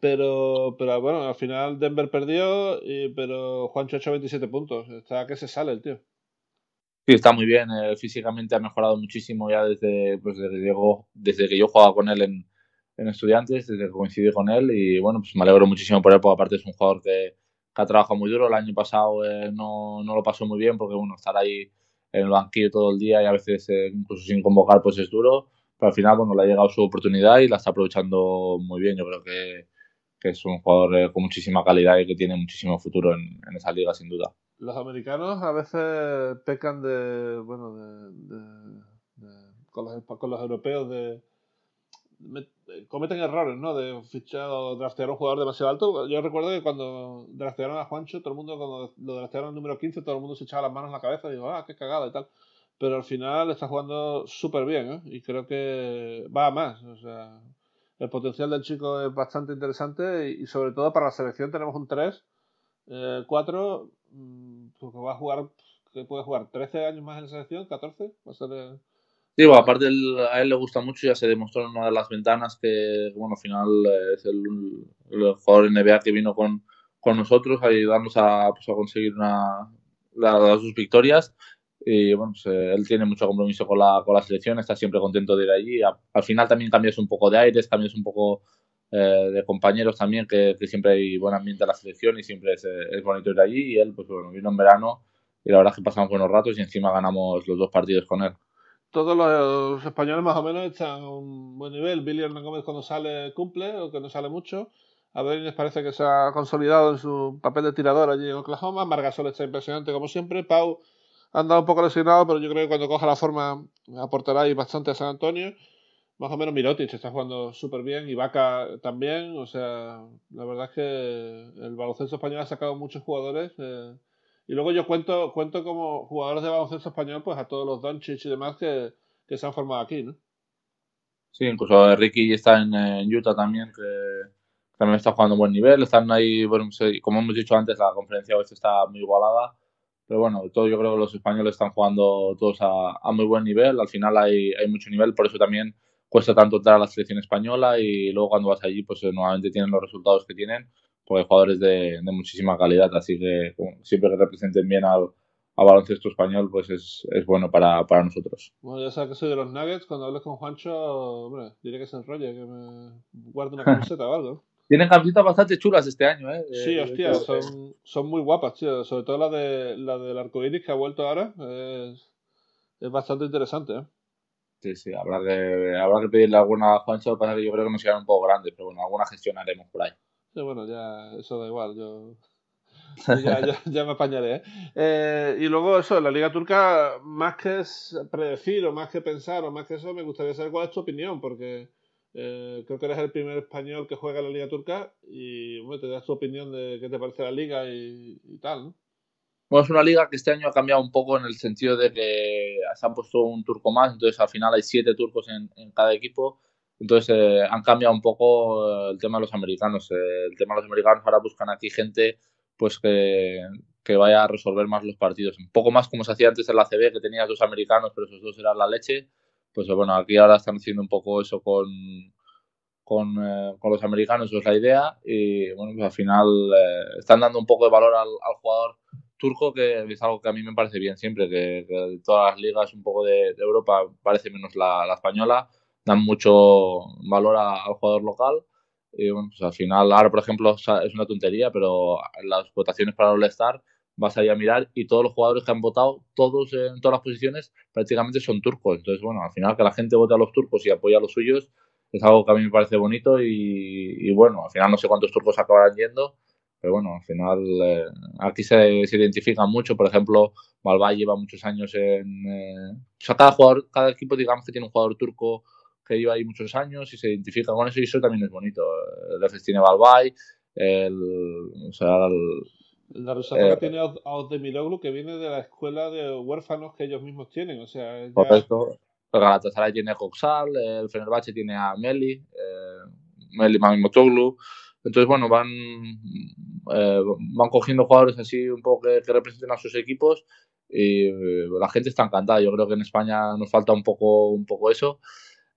Pero, pero bueno, al final Denver perdió, y, pero Juancho ha hecho 27 puntos. Está que se sale el tío. Sí, está muy bien. Eh, físicamente ha mejorado muchísimo ya desde, pues desde, desde que yo jugaba con él en, en estudiantes desde que coincidí con él y bueno, pues me alegro muchísimo por él porque aparte es un jugador que, ha trabajado muy duro. El año pasado eh, no, no, lo pasó muy bien porque bueno, estar ahí en el banquillo todo el día y a veces eh, incluso sin convocar pues es duro, pero al final bueno, le ha llegado su oportunidad y la está aprovechando muy bien. Yo creo que, que es un jugador eh, con muchísima calidad y que tiene muchísimo futuro en, en, esa liga sin duda. Los americanos a veces pecan de, bueno, de, con, los, con los europeos de eh, cometen errores, ¿no? De fichar o draftear a un jugador demasiado alto. Yo recuerdo que cuando draftearon a Juancho, todo el mundo, cuando lo draftearon al número 15, todo el mundo se echaba las manos en la cabeza y dijo, ah, qué cagada y tal. Pero al final está jugando súper bien, ¿eh? Y creo que va a más. O sea, el potencial del chico es bastante interesante y, sobre todo para la selección tenemos un 3, 4, eh, mm, porque va a jugar, que puede jugar 13 años más en la selección, 14, va a ser... Eh, Digo, aparte a él le gusta mucho, ya se demostró en una de las ventanas que, bueno, al final es el, el jugador NBA que vino con, con nosotros a ayudarnos a, pues, a conseguir una, la, sus victorias. Y bueno, pues, eh, él tiene mucho compromiso con la, con la selección, está siempre contento de ir allí. al final también cambias un poco de aires, cambias un poco eh, de compañeros también, que, que, siempre hay buen ambiente a la selección y siempre es, es bonito ir allí. Y él, pues bueno, vino en verano y la verdad es que pasamos buenos ratos y encima ganamos los dos partidos con él todos los españoles más o menos están a un buen nivel. Billy Hernán Gómez cuando sale cumple, o que no sale mucho. A les parece que se ha consolidado en su papel de tirador allí en Oklahoma. Margasol está impresionante como siempre. Pau ha andado un poco lesionado, pero yo creo que cuando coja la forma aportará ahí bastante a San Antonio. Más o menos Mirotic está jugando súper bien y Vaca también. O sea, la verdad es que el baloncesto español ha sacado muchos jugadores. Eh, y luego yo cuento, cuento como jugadores de baloncesto español, pues a todos los Doncic y demás que, que se han formado aquí, ¿no? Sí, incluso Ricky está en, Utah también, que también está jugando a buen nivel. Están ahí, bueno, como hemos dicho antes, la conferencia oeste está muy igualada. Pero bueno, todo yo creo que los españoles están jugando todos a, a muy buen nivel. Al final hay, hay mucho nivel, por eso también cuesta tanto entrar a la selección española y luego cuando vas allí, pues nuevamente tienen los resultados que tienen, porque hay jugadores de, de muchísima calidad, así que siempre que representen bien al, a baloncesto español, pues es, es bueno para, para, nosotros. Bueno, ya sabes que soy de los Nuggets, cuando hables con Juancho, hombre, diré que se enrolle, que me guarde una camiseta o algo. Tienen camisetas bastante chulas este año, ¿eh? Sí, hostia, son, son muy guapas, tío. Sobre todo la, de, la del arcoiris que ha vuelto ahora. Es, es bastante interesante, ¿eh? Sí, sí, habrá que, habrá que pedirle alguna a Juancho, para que yo creo que nos quedan un poco grandes, pero bueno, alguna gestionaremos por ahí. Bueno, ya eso da igual, yo ya, ya, ya, me apañaré. ¿eh? ¿eh? y luego eso, la Liga Turca, más que predecir o más que pensar o más que eso, me gustaría saber cuál es tu opinión, porque eh, creo que eres el primer español que juega en la Liga Turca y bueno, te das tu opinión de qué te parece la liga y, tal, ¿no? Bueno, es una liga que este año ha cambiado un poco en el sentido de que se han puesto un turco más, entonces al final hay siete turcos en, en cada equipo. Entonces eh, han cambiado un poco el tema de los americanos. el tema de los americanos ahora buscan aquí gente pues que, que, vaya a resolver más los partidos. Un poco más como se hacía antes en la CB, que tenías dos americanos, pero esos dos eran la leche. Pues bueno, aquí ahora están haciendo un poco eso con, con, eh, con los americanos, eso es la idea. Y bueno, pues al final eh, están dando un poco de valor al, al, jugador turco, que es algo que a mí me parece bien siempre, que, que todas las ligas un poco de, de Europa, parece menos la, la, española, dan mucho valor a, al jugador local y bueno, pues al final, ahora por ejemplo es una tontería, pero las votaciones para All-Star vas a ir a mirar y todos los jugadores que han votado, todos en todas las posiciones, prácticamente son turcos. Entonces, bueno, al final que la gente vote a los turcos y apoya a los suyos es algo que a mí me parece bonito y, y bueno, al final no sé cuántos turcos acabarán yendo, pero bueno, al final eh, aquí se, se identifican mucho. Por ejemplo, Malvay lleva muchos años en... Eh, o sea, cada jugador, cada equipo digamos que tiene un jugador turco que lleva ahí muchos años y se identifica con eso y eso también es bonito. El EFES tiene Balbay, el, o sea, el, la Rusafa eh, tiene a Ozdemiloglu que viene de la escuela de huérfanos que ellos mismos tienen, o sea... Ya... Correcto. El Galatasaray tiene a Coxal, el Fenerbahce tiene a Meli, eh, Meli Mamimotoglu. Entonces, bueno, van, eh, van cogiendo jugadores así un poco que, que representen a sus equipos y eh, la gente está encantada. Yo creo que en España nos falta un poco, un poco eso.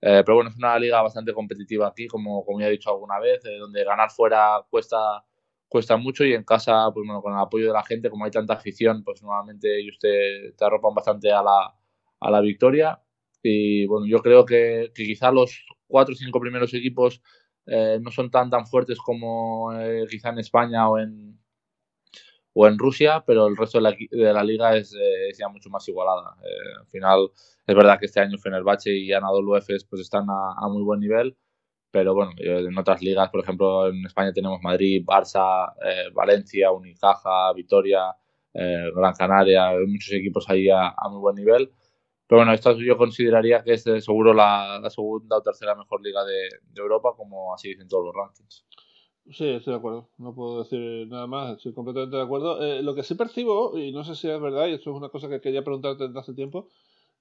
Eh, pero bueno, es una liga bastante competitiva aquí, como, como ya he dicho alguna vez, eh, donde ganar fuera cuesta, cuesta mucho y en casa, pues bueno, con el apoyo de la gente, como hay tanta afición, pues normalmente ellos te, te arropan bastante a la, a la victoria. Y bueno, yo creo que, que quizá los cuatro o cinco primeros equipos eh, no son tan tan fuertes como eh, quizá en España o en, o en Rusia, pero el resto de la, de la liga es, eh, ya mucho más igualada. Eh, al final, es verdad que este año Fenerbahce y Anadolu Efes pues están a, muy buen nivel, pero bueno, en otras ligas, por ejemplo, en España tenemos Madrid, Barça, eh, Valencia, Unicaja, Vitoria, eh, Gran Canaria, hay muchos equipos ahí a, a, muy buen nivel. Pero bueno, esta yo consideraría que es seguro la, segunda o tercera mejor liga de Europa, como así dicen todos los rankings. Sí, estoy de acuerdo. No puedo decir nada más. Estoy completamente de acuerdo. Eh, lo que sí percibo, y no sé si es verdad, y esto es una cosa que quería preguntarte desde hace tiempo,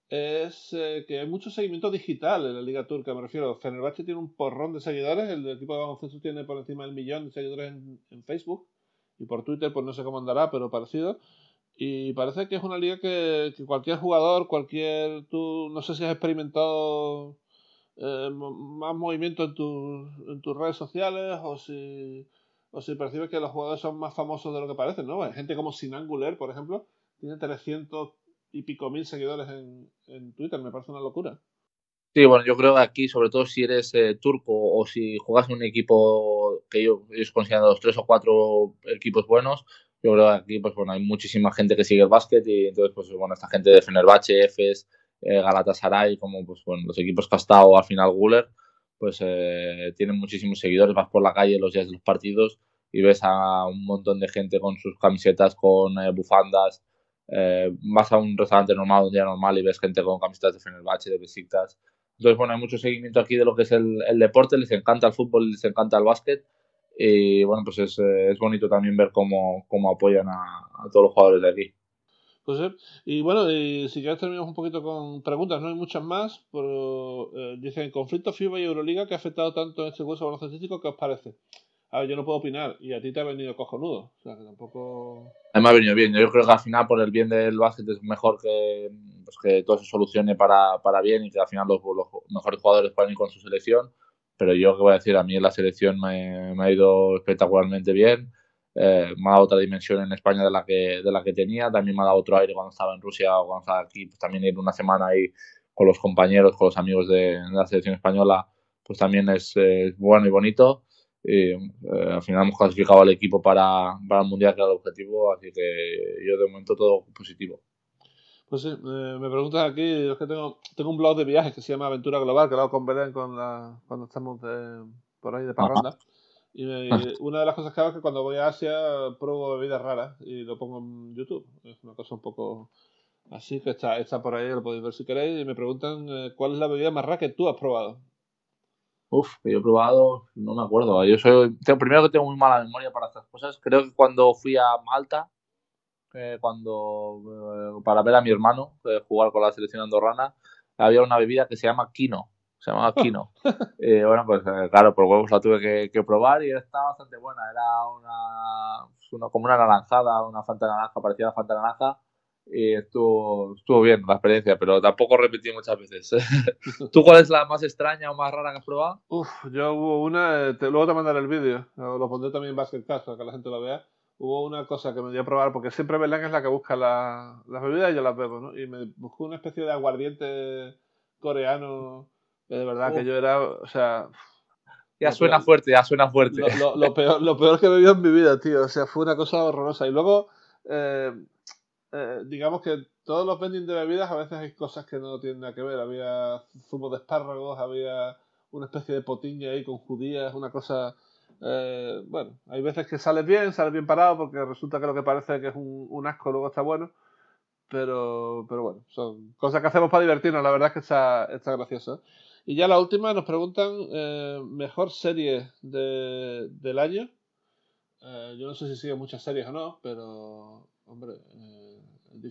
es eh, que hay mucho seguimiento digital en la Liga Turca. Me refiero, Fenerbahce tiene un porrón de seguidores. El equipo de baloncesto tiene por encima del millón de seguidores en, en, Facebook. Y por Twitter, pues no sé cómo andará, pero parecido. Y parece que es una liga que, que cualquier jugador, cualquier. Tú, no sé si has experimentado eh, más movimiento en, tu, en tus redes sociales o si, o si percibes que los jugadores son más famosos de lo que parecen, ¿no? Gente como Sinanguler, por ejemplo, tiene 300 y pico mil seguidores en, en Twitter, me parece una locura. Sí, bueno, yo creo que aquí, sobre todo si eres eh, turco o si juegas en un equipo que yo, ellos consideran los tres o cuatro equipos buenos, yo creo que aquí, pues bueno, hay muchísima gente que sigue el básquet y entonces, pues bueno, esta gente de Fenerbahce, Efes, eh, Galatasaray, como pues, bueno, los equipos que ha al final Guller, pues eh, tienen muchísimos seguidores. Vas por la calle los días de los partidos y ves a un montón de gente con sus camisetas, con eh, bufandas. Eh, vas a un restaurante normal, un día normal, y ves gente con camisetas de Fenerbahce, de Besiktas. Entonces, bueno, hay mucho seguimiento aquí de lo que es el, el deporte, les encanta el fútbol, les encanta el básquet. Y bueno, pues es, es bonito también ver cómo, cómo apoyan a, a todos los jugadores de aquí. Pues, y bueno, y si quieres terminamos un poquito con preguntas, no hay muchas más, pero eh, dicen, conflicto FIBA y Euroliga que ha afectado tanto en este curso baloncestístico, ¿qué os parece? A ver, yo no puedo opinar, y a ti te ha venido cojonudo, o sea, que tampoco... A mí me ha venido bien, yo creo que al final por el bien del básquet es mejor que, pues que todo se solucione para, para bien y que al final los, los, mejores jugadores puedan ir con su selección. Pero yo, que voy a decir? A mí la selección me ha ido espectacularmente bien. Eh, me ha dado otra dimensión en España de la que de la que tenía. También me ha dado otro aire cuando estaba en Rusia o cuando estaba aquí. Pues también ir una semana ahí con los compañeros, con los amigos de, de la selección española, pues también es, es bueno y bonito. Y, eh, al final hemos clasificado al equipo para, para el Mundial, que era el objetivo, así que yo de momento todo positivo. Pues sí, eh, me preguntas aquí, es que tengo, tengo un blog de viajes que se llama Aventura Global, que lo hago con Belén con la, cuando estamos de, por ahí de parranda. Y una de las cosas que hago es que cuando voy a Asia pruebo bebidas raras y lo pongo en YouTube. Es una cosa un poco así que está, está por ahí, lo podéis ver si queréis. Y me preguntan eh, cuál es la bebida más rara que tú has probado. Uf, que yo he probado, no me acuerdo. Yo soy, tengo, primero que tengo muy mala memoria para estas cosas. Creo que cuando fui a Malta, eh, cuando eh, para ver a mi hermano eh, jugar con la selección andorrana, había una bebida que se llama Kino. Se llamaba Kino. y bueno, pues claro, por huevos la tuve que, que, probar y estaba bastante buena. Era una, una, como una naranjada, una fanta naranja, parecía una fanta naranja y estuvo, estuvo bien la experiencia, pero tampoco repetí muchas veces. ¿Tú cuál es la más extraña o más rara que has probado? Uf, yo hubo una, te, luego te mandaré el vídeo, lo pondré también en Basket Cast para que la gente lo vea. Hubo una cosa que me dio a probar, porque siempre Belén es la que busca la, las bebidas y yo las bebo, ¿no? Y me buscó una especie de aguardiente coreano, de verdad que yo era, o sea... Ya suena fuerte, ya suena fuerte. Lo, lo, lo, peor, lo peor que he bebido en mi vida, tío. O sea, fue una cosa horrorosa. Y luego... Eh, eh, digamos que todos los vending de bebidas a veces hay cosas que no tienen nada que ver. Había zumo de espárragos, había una especie de potiña ahí con judías, una cosa... Eh, bueno, hay veces que sales bien, sales bien parado porque resulta que lo que parece que es un, un asco luego está bueno. Pero, pero bueno, son cosas que hacemos para divertirnos, la verdad es que está, está gracioso. Y ya la última nos preguntan eh, mejor serie de, del año. Eh, yo no sé si sigue muchas series o no, pero hombre, eh,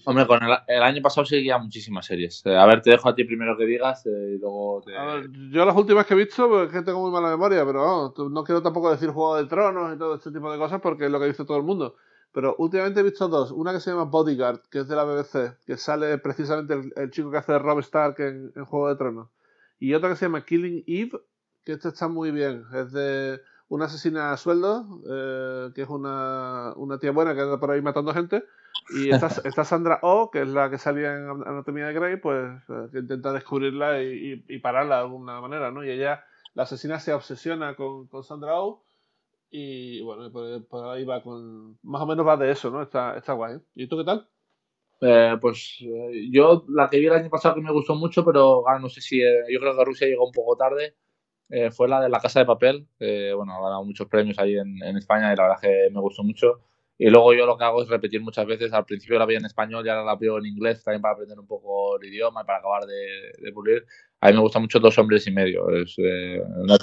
Hombre, con el, el, año pasado seguía muchísimas series. Eh, a ver, te dejo a ti primero que digas eh, y luego te... A ver, yo las últimas que he visto, pues, es que tengo muy mala memoria, pero no, no quiero tampoco decir Juego de Tronos y todo este tipo de cosas porque es lo que dice todo el mundo. Pero últimamente he visto dos. Una que se llama Bodyguard, que es de la BBC, que sale precisamente el, el chico que hace de Rob Stark en, en, Juego de Tronos. Y otra que se llama Killing Eve, que esta está muy bien. Es de una asesina a sueldo, eh, que es una, una tía buena que anda por ahí matando gente y esta, Sandra Oh, que es la que salía en Anatomía de Grey, pues eh, que intenta descubrirla y, y, y, pararla de alguna manera, ¿no? Y ella, la asesina se obsesiona con, con Sandra Oh y bueno, por, por, ahí va con... Más o menos va de eso, ¿no? Está, está guay. ¿Y tú qué tal? Eh, pues eh, yo la que vi el año pasado que me gustó mucho, pero ah, no sé si... Eh, yo creo que Rusia llegó un poco tarde. fue la de La Casa de Papel. bueno, ha ganado muchos premios ahí en, en España y la verdad que me gustó mucho y luego yo lo que hago es repetir muchas veces. Al principio la veía en español y ahora la veo en inglés también para aprender un poco el idioma y para acabar de, de pulir. A mí me gusta mucho Dos Hombres y Medio. Es eh, una,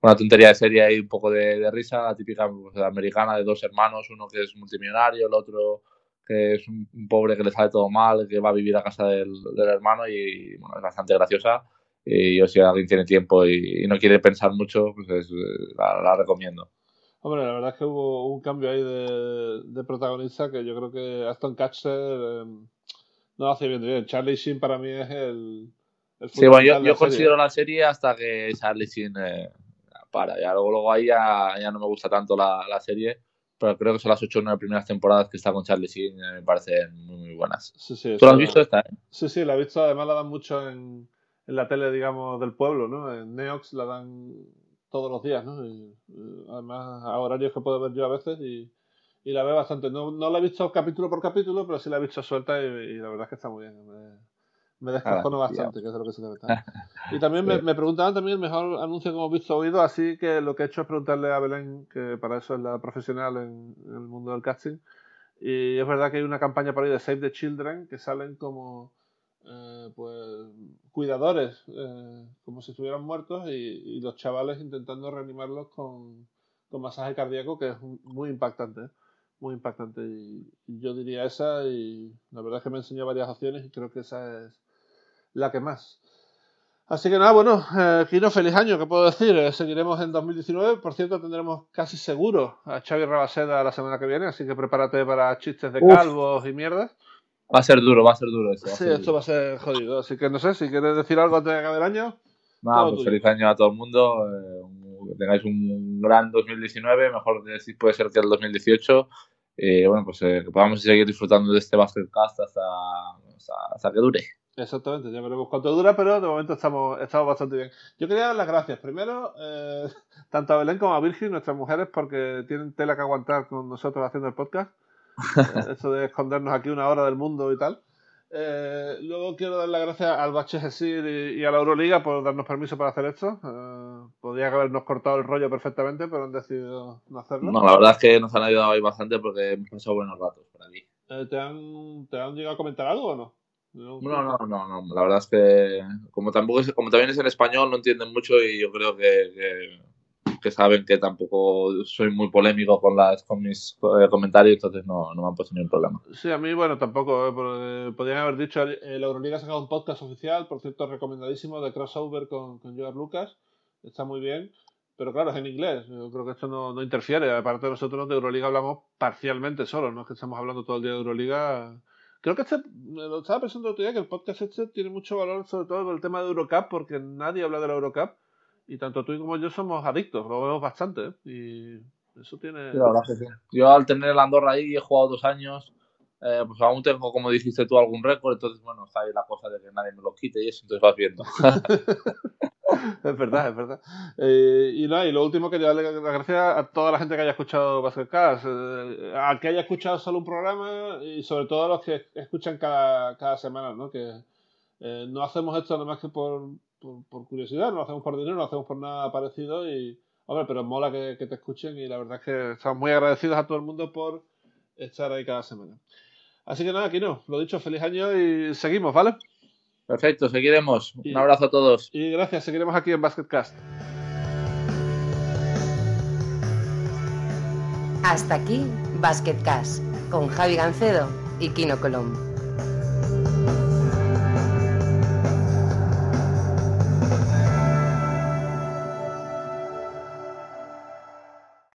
una, tontería de serie y un poco de, de risa, la típica pues, americana de dos hermanos, uno que es multimillonario, el otro que es un, un, pobre que le sale todo mal, que va a vivir a casa del, del hermano y bueno, es bastante graciosa. Y yo si alguien tiene tiempo y, y no quiere pensar mucho, pues es, la, la recomiendo. Hombre, la verdad es que hubo un cambio ahí de, de protagonista que yo creo que Aston Catcher eh, no hace bien, bien. Charlie Sheen para mí es el. el sí, bueno, yo, yo considero la serie hasta que Charlie Sheen eh, para. Ya luego, luego ahí ya, ya, no me gusta tanto la, la, serie, pero creo que son las ocho o nueve primeras temporadas que está con Charlie Sheen eh, me parecen muy, muy buenas. Sí, sí, ¿Tú la has visto esta? Eh? Sí, sí, la he visto. Además, la dan mucho en, en la tele, digamos, del pueblo, ¿no? En Neox la dan todos los días, ¿no? Y, además a horarios que puedo ver yo a veces y, y la veo bastante. No, no, la he visto capítulo por capítulo, pero sí la he visto suelta y, y la verdad es que está muy bien. Me, me descojono ah, bastante, que es lo que se debe estar. Y también me, me, preguntaban también el mejor anuncio que hemos visto oído, así que lo que he hecho es preguntarle a Belén, que para eso es la profesional en, en el mundo del casting. Y es verdad que hay una campaña por ahí de Save the Children que salen como eh, pues cuidadores eh, como si estuvieran muertos y, y, los chavales intentando reanimarlos con, con, masaje cardíaco que es muy impactante muy impactante y, y, yo diría esa y la verdad es que me enseñó varias opciones y creo que esa es la que más así que nada bueno eh, Kino feliz año que puedo decir eh, seguiremos en 2019 por cierto tendremos casi seguro a Xavi Rabaseda la semana que viene así que prepárate para chistes de calvos y mierdas Va a ser duro, va a ser duro eso. sí, esto va a ser jodido. Así que no sé, si quieres decir algo antes de acabar el año. Nada, pues feliz año a todo el mundo. Eh, que tengáis un gran 2019, mejor decir puede ser que el 2018. Y bueno, pues eh, que podamos seguir disfrutando de este Basketcast hasta, hasta, hasta que dure. Exactamente, ya veremos cuánto dura, pero de momento estamos, estamos bastante bien. Yo quería dar las gracias primero, eh, tanto a Belén como a Virgin, nuestras mujeres, porque tienen tela que aguantar con nosotros haciendo el podcast. Eso de escondernos aquí una hora del mundo y tal. Eh, luego quiero dar las gracias al Bache Gesir y, a la Euroliga por darnos permiso para hacer esto. Eh, podría habernos cortado el rollo perfectamente, pero han decidido no hacerlo. No, la verdad es que nos han ayudado ahí bastante porque hemos pasado buenos ratos por aquí. ¿te, han, ¿Te han llegado a comentar algo o no? No, no, no, no, La verdad es que como tampoco es, como también es en español, no entienden mucho y yo creo que, que, saben que tampoco soy muy polémico con las con mis eh, comentarios, entonces no, no me han puesto ningún problema. Sí, a mí, bueno, tampoco. Eh, podrían haber dicho, la Euroliga ha sacado un podcast oficial, por cierto, recomendadísimo, de crossover con, con Joar Lucas. Está muy bien. Pero claro, es en inglés. Yo creo que esto no, no interfiere. Aparte, nosotros de Euroliga hablamos parcialmente solo. No es que estamos hablando todo el día de Euroliga Creo que este, lo estaba pensando el otro día, que el podcast este tiene mucho valor, sobre todo por el tema de Eurocup, porque nadie habla de la Eurocup. Y tanto tú como yo somos adictos, lo vemos bastante. ¿eh? Y eso tiene. Yo al tener el Andorra ahí, he jugado dos años. Eh, pues aún tengo, como dijiste tú, algún récord, entonces, bueno, está ahí la cosa de que nadie me lo quite y eso, entonces vas viendo. es verdad, es verdad. Eh, y nada, y lo último que darle las gracias a toda la gente que haya escuchado Basketcast, eh, a que haya escuchado solo un programa y sobre todo a los que escuchan cada, cada semana, ¿no? Que eh, no hacemos esto nada más que por, por, curiosidad, no hacemos por dinero, no hacemos por nada parecido y, hombre, pero mola que, que te escuchen y la verdad es que estamos muy agradecidos a todo el mundo por estar ahí cada semana. Así que nada, aquí no, lo dicho, feliz año y seguimos, ¿vale? Perfecto, seguiremos. Un abrazo a todos. Y gracias, seguiremos aquí en Basketcast. Hasta aquí Basketcast con Javi Gancedo y Kino Colombo.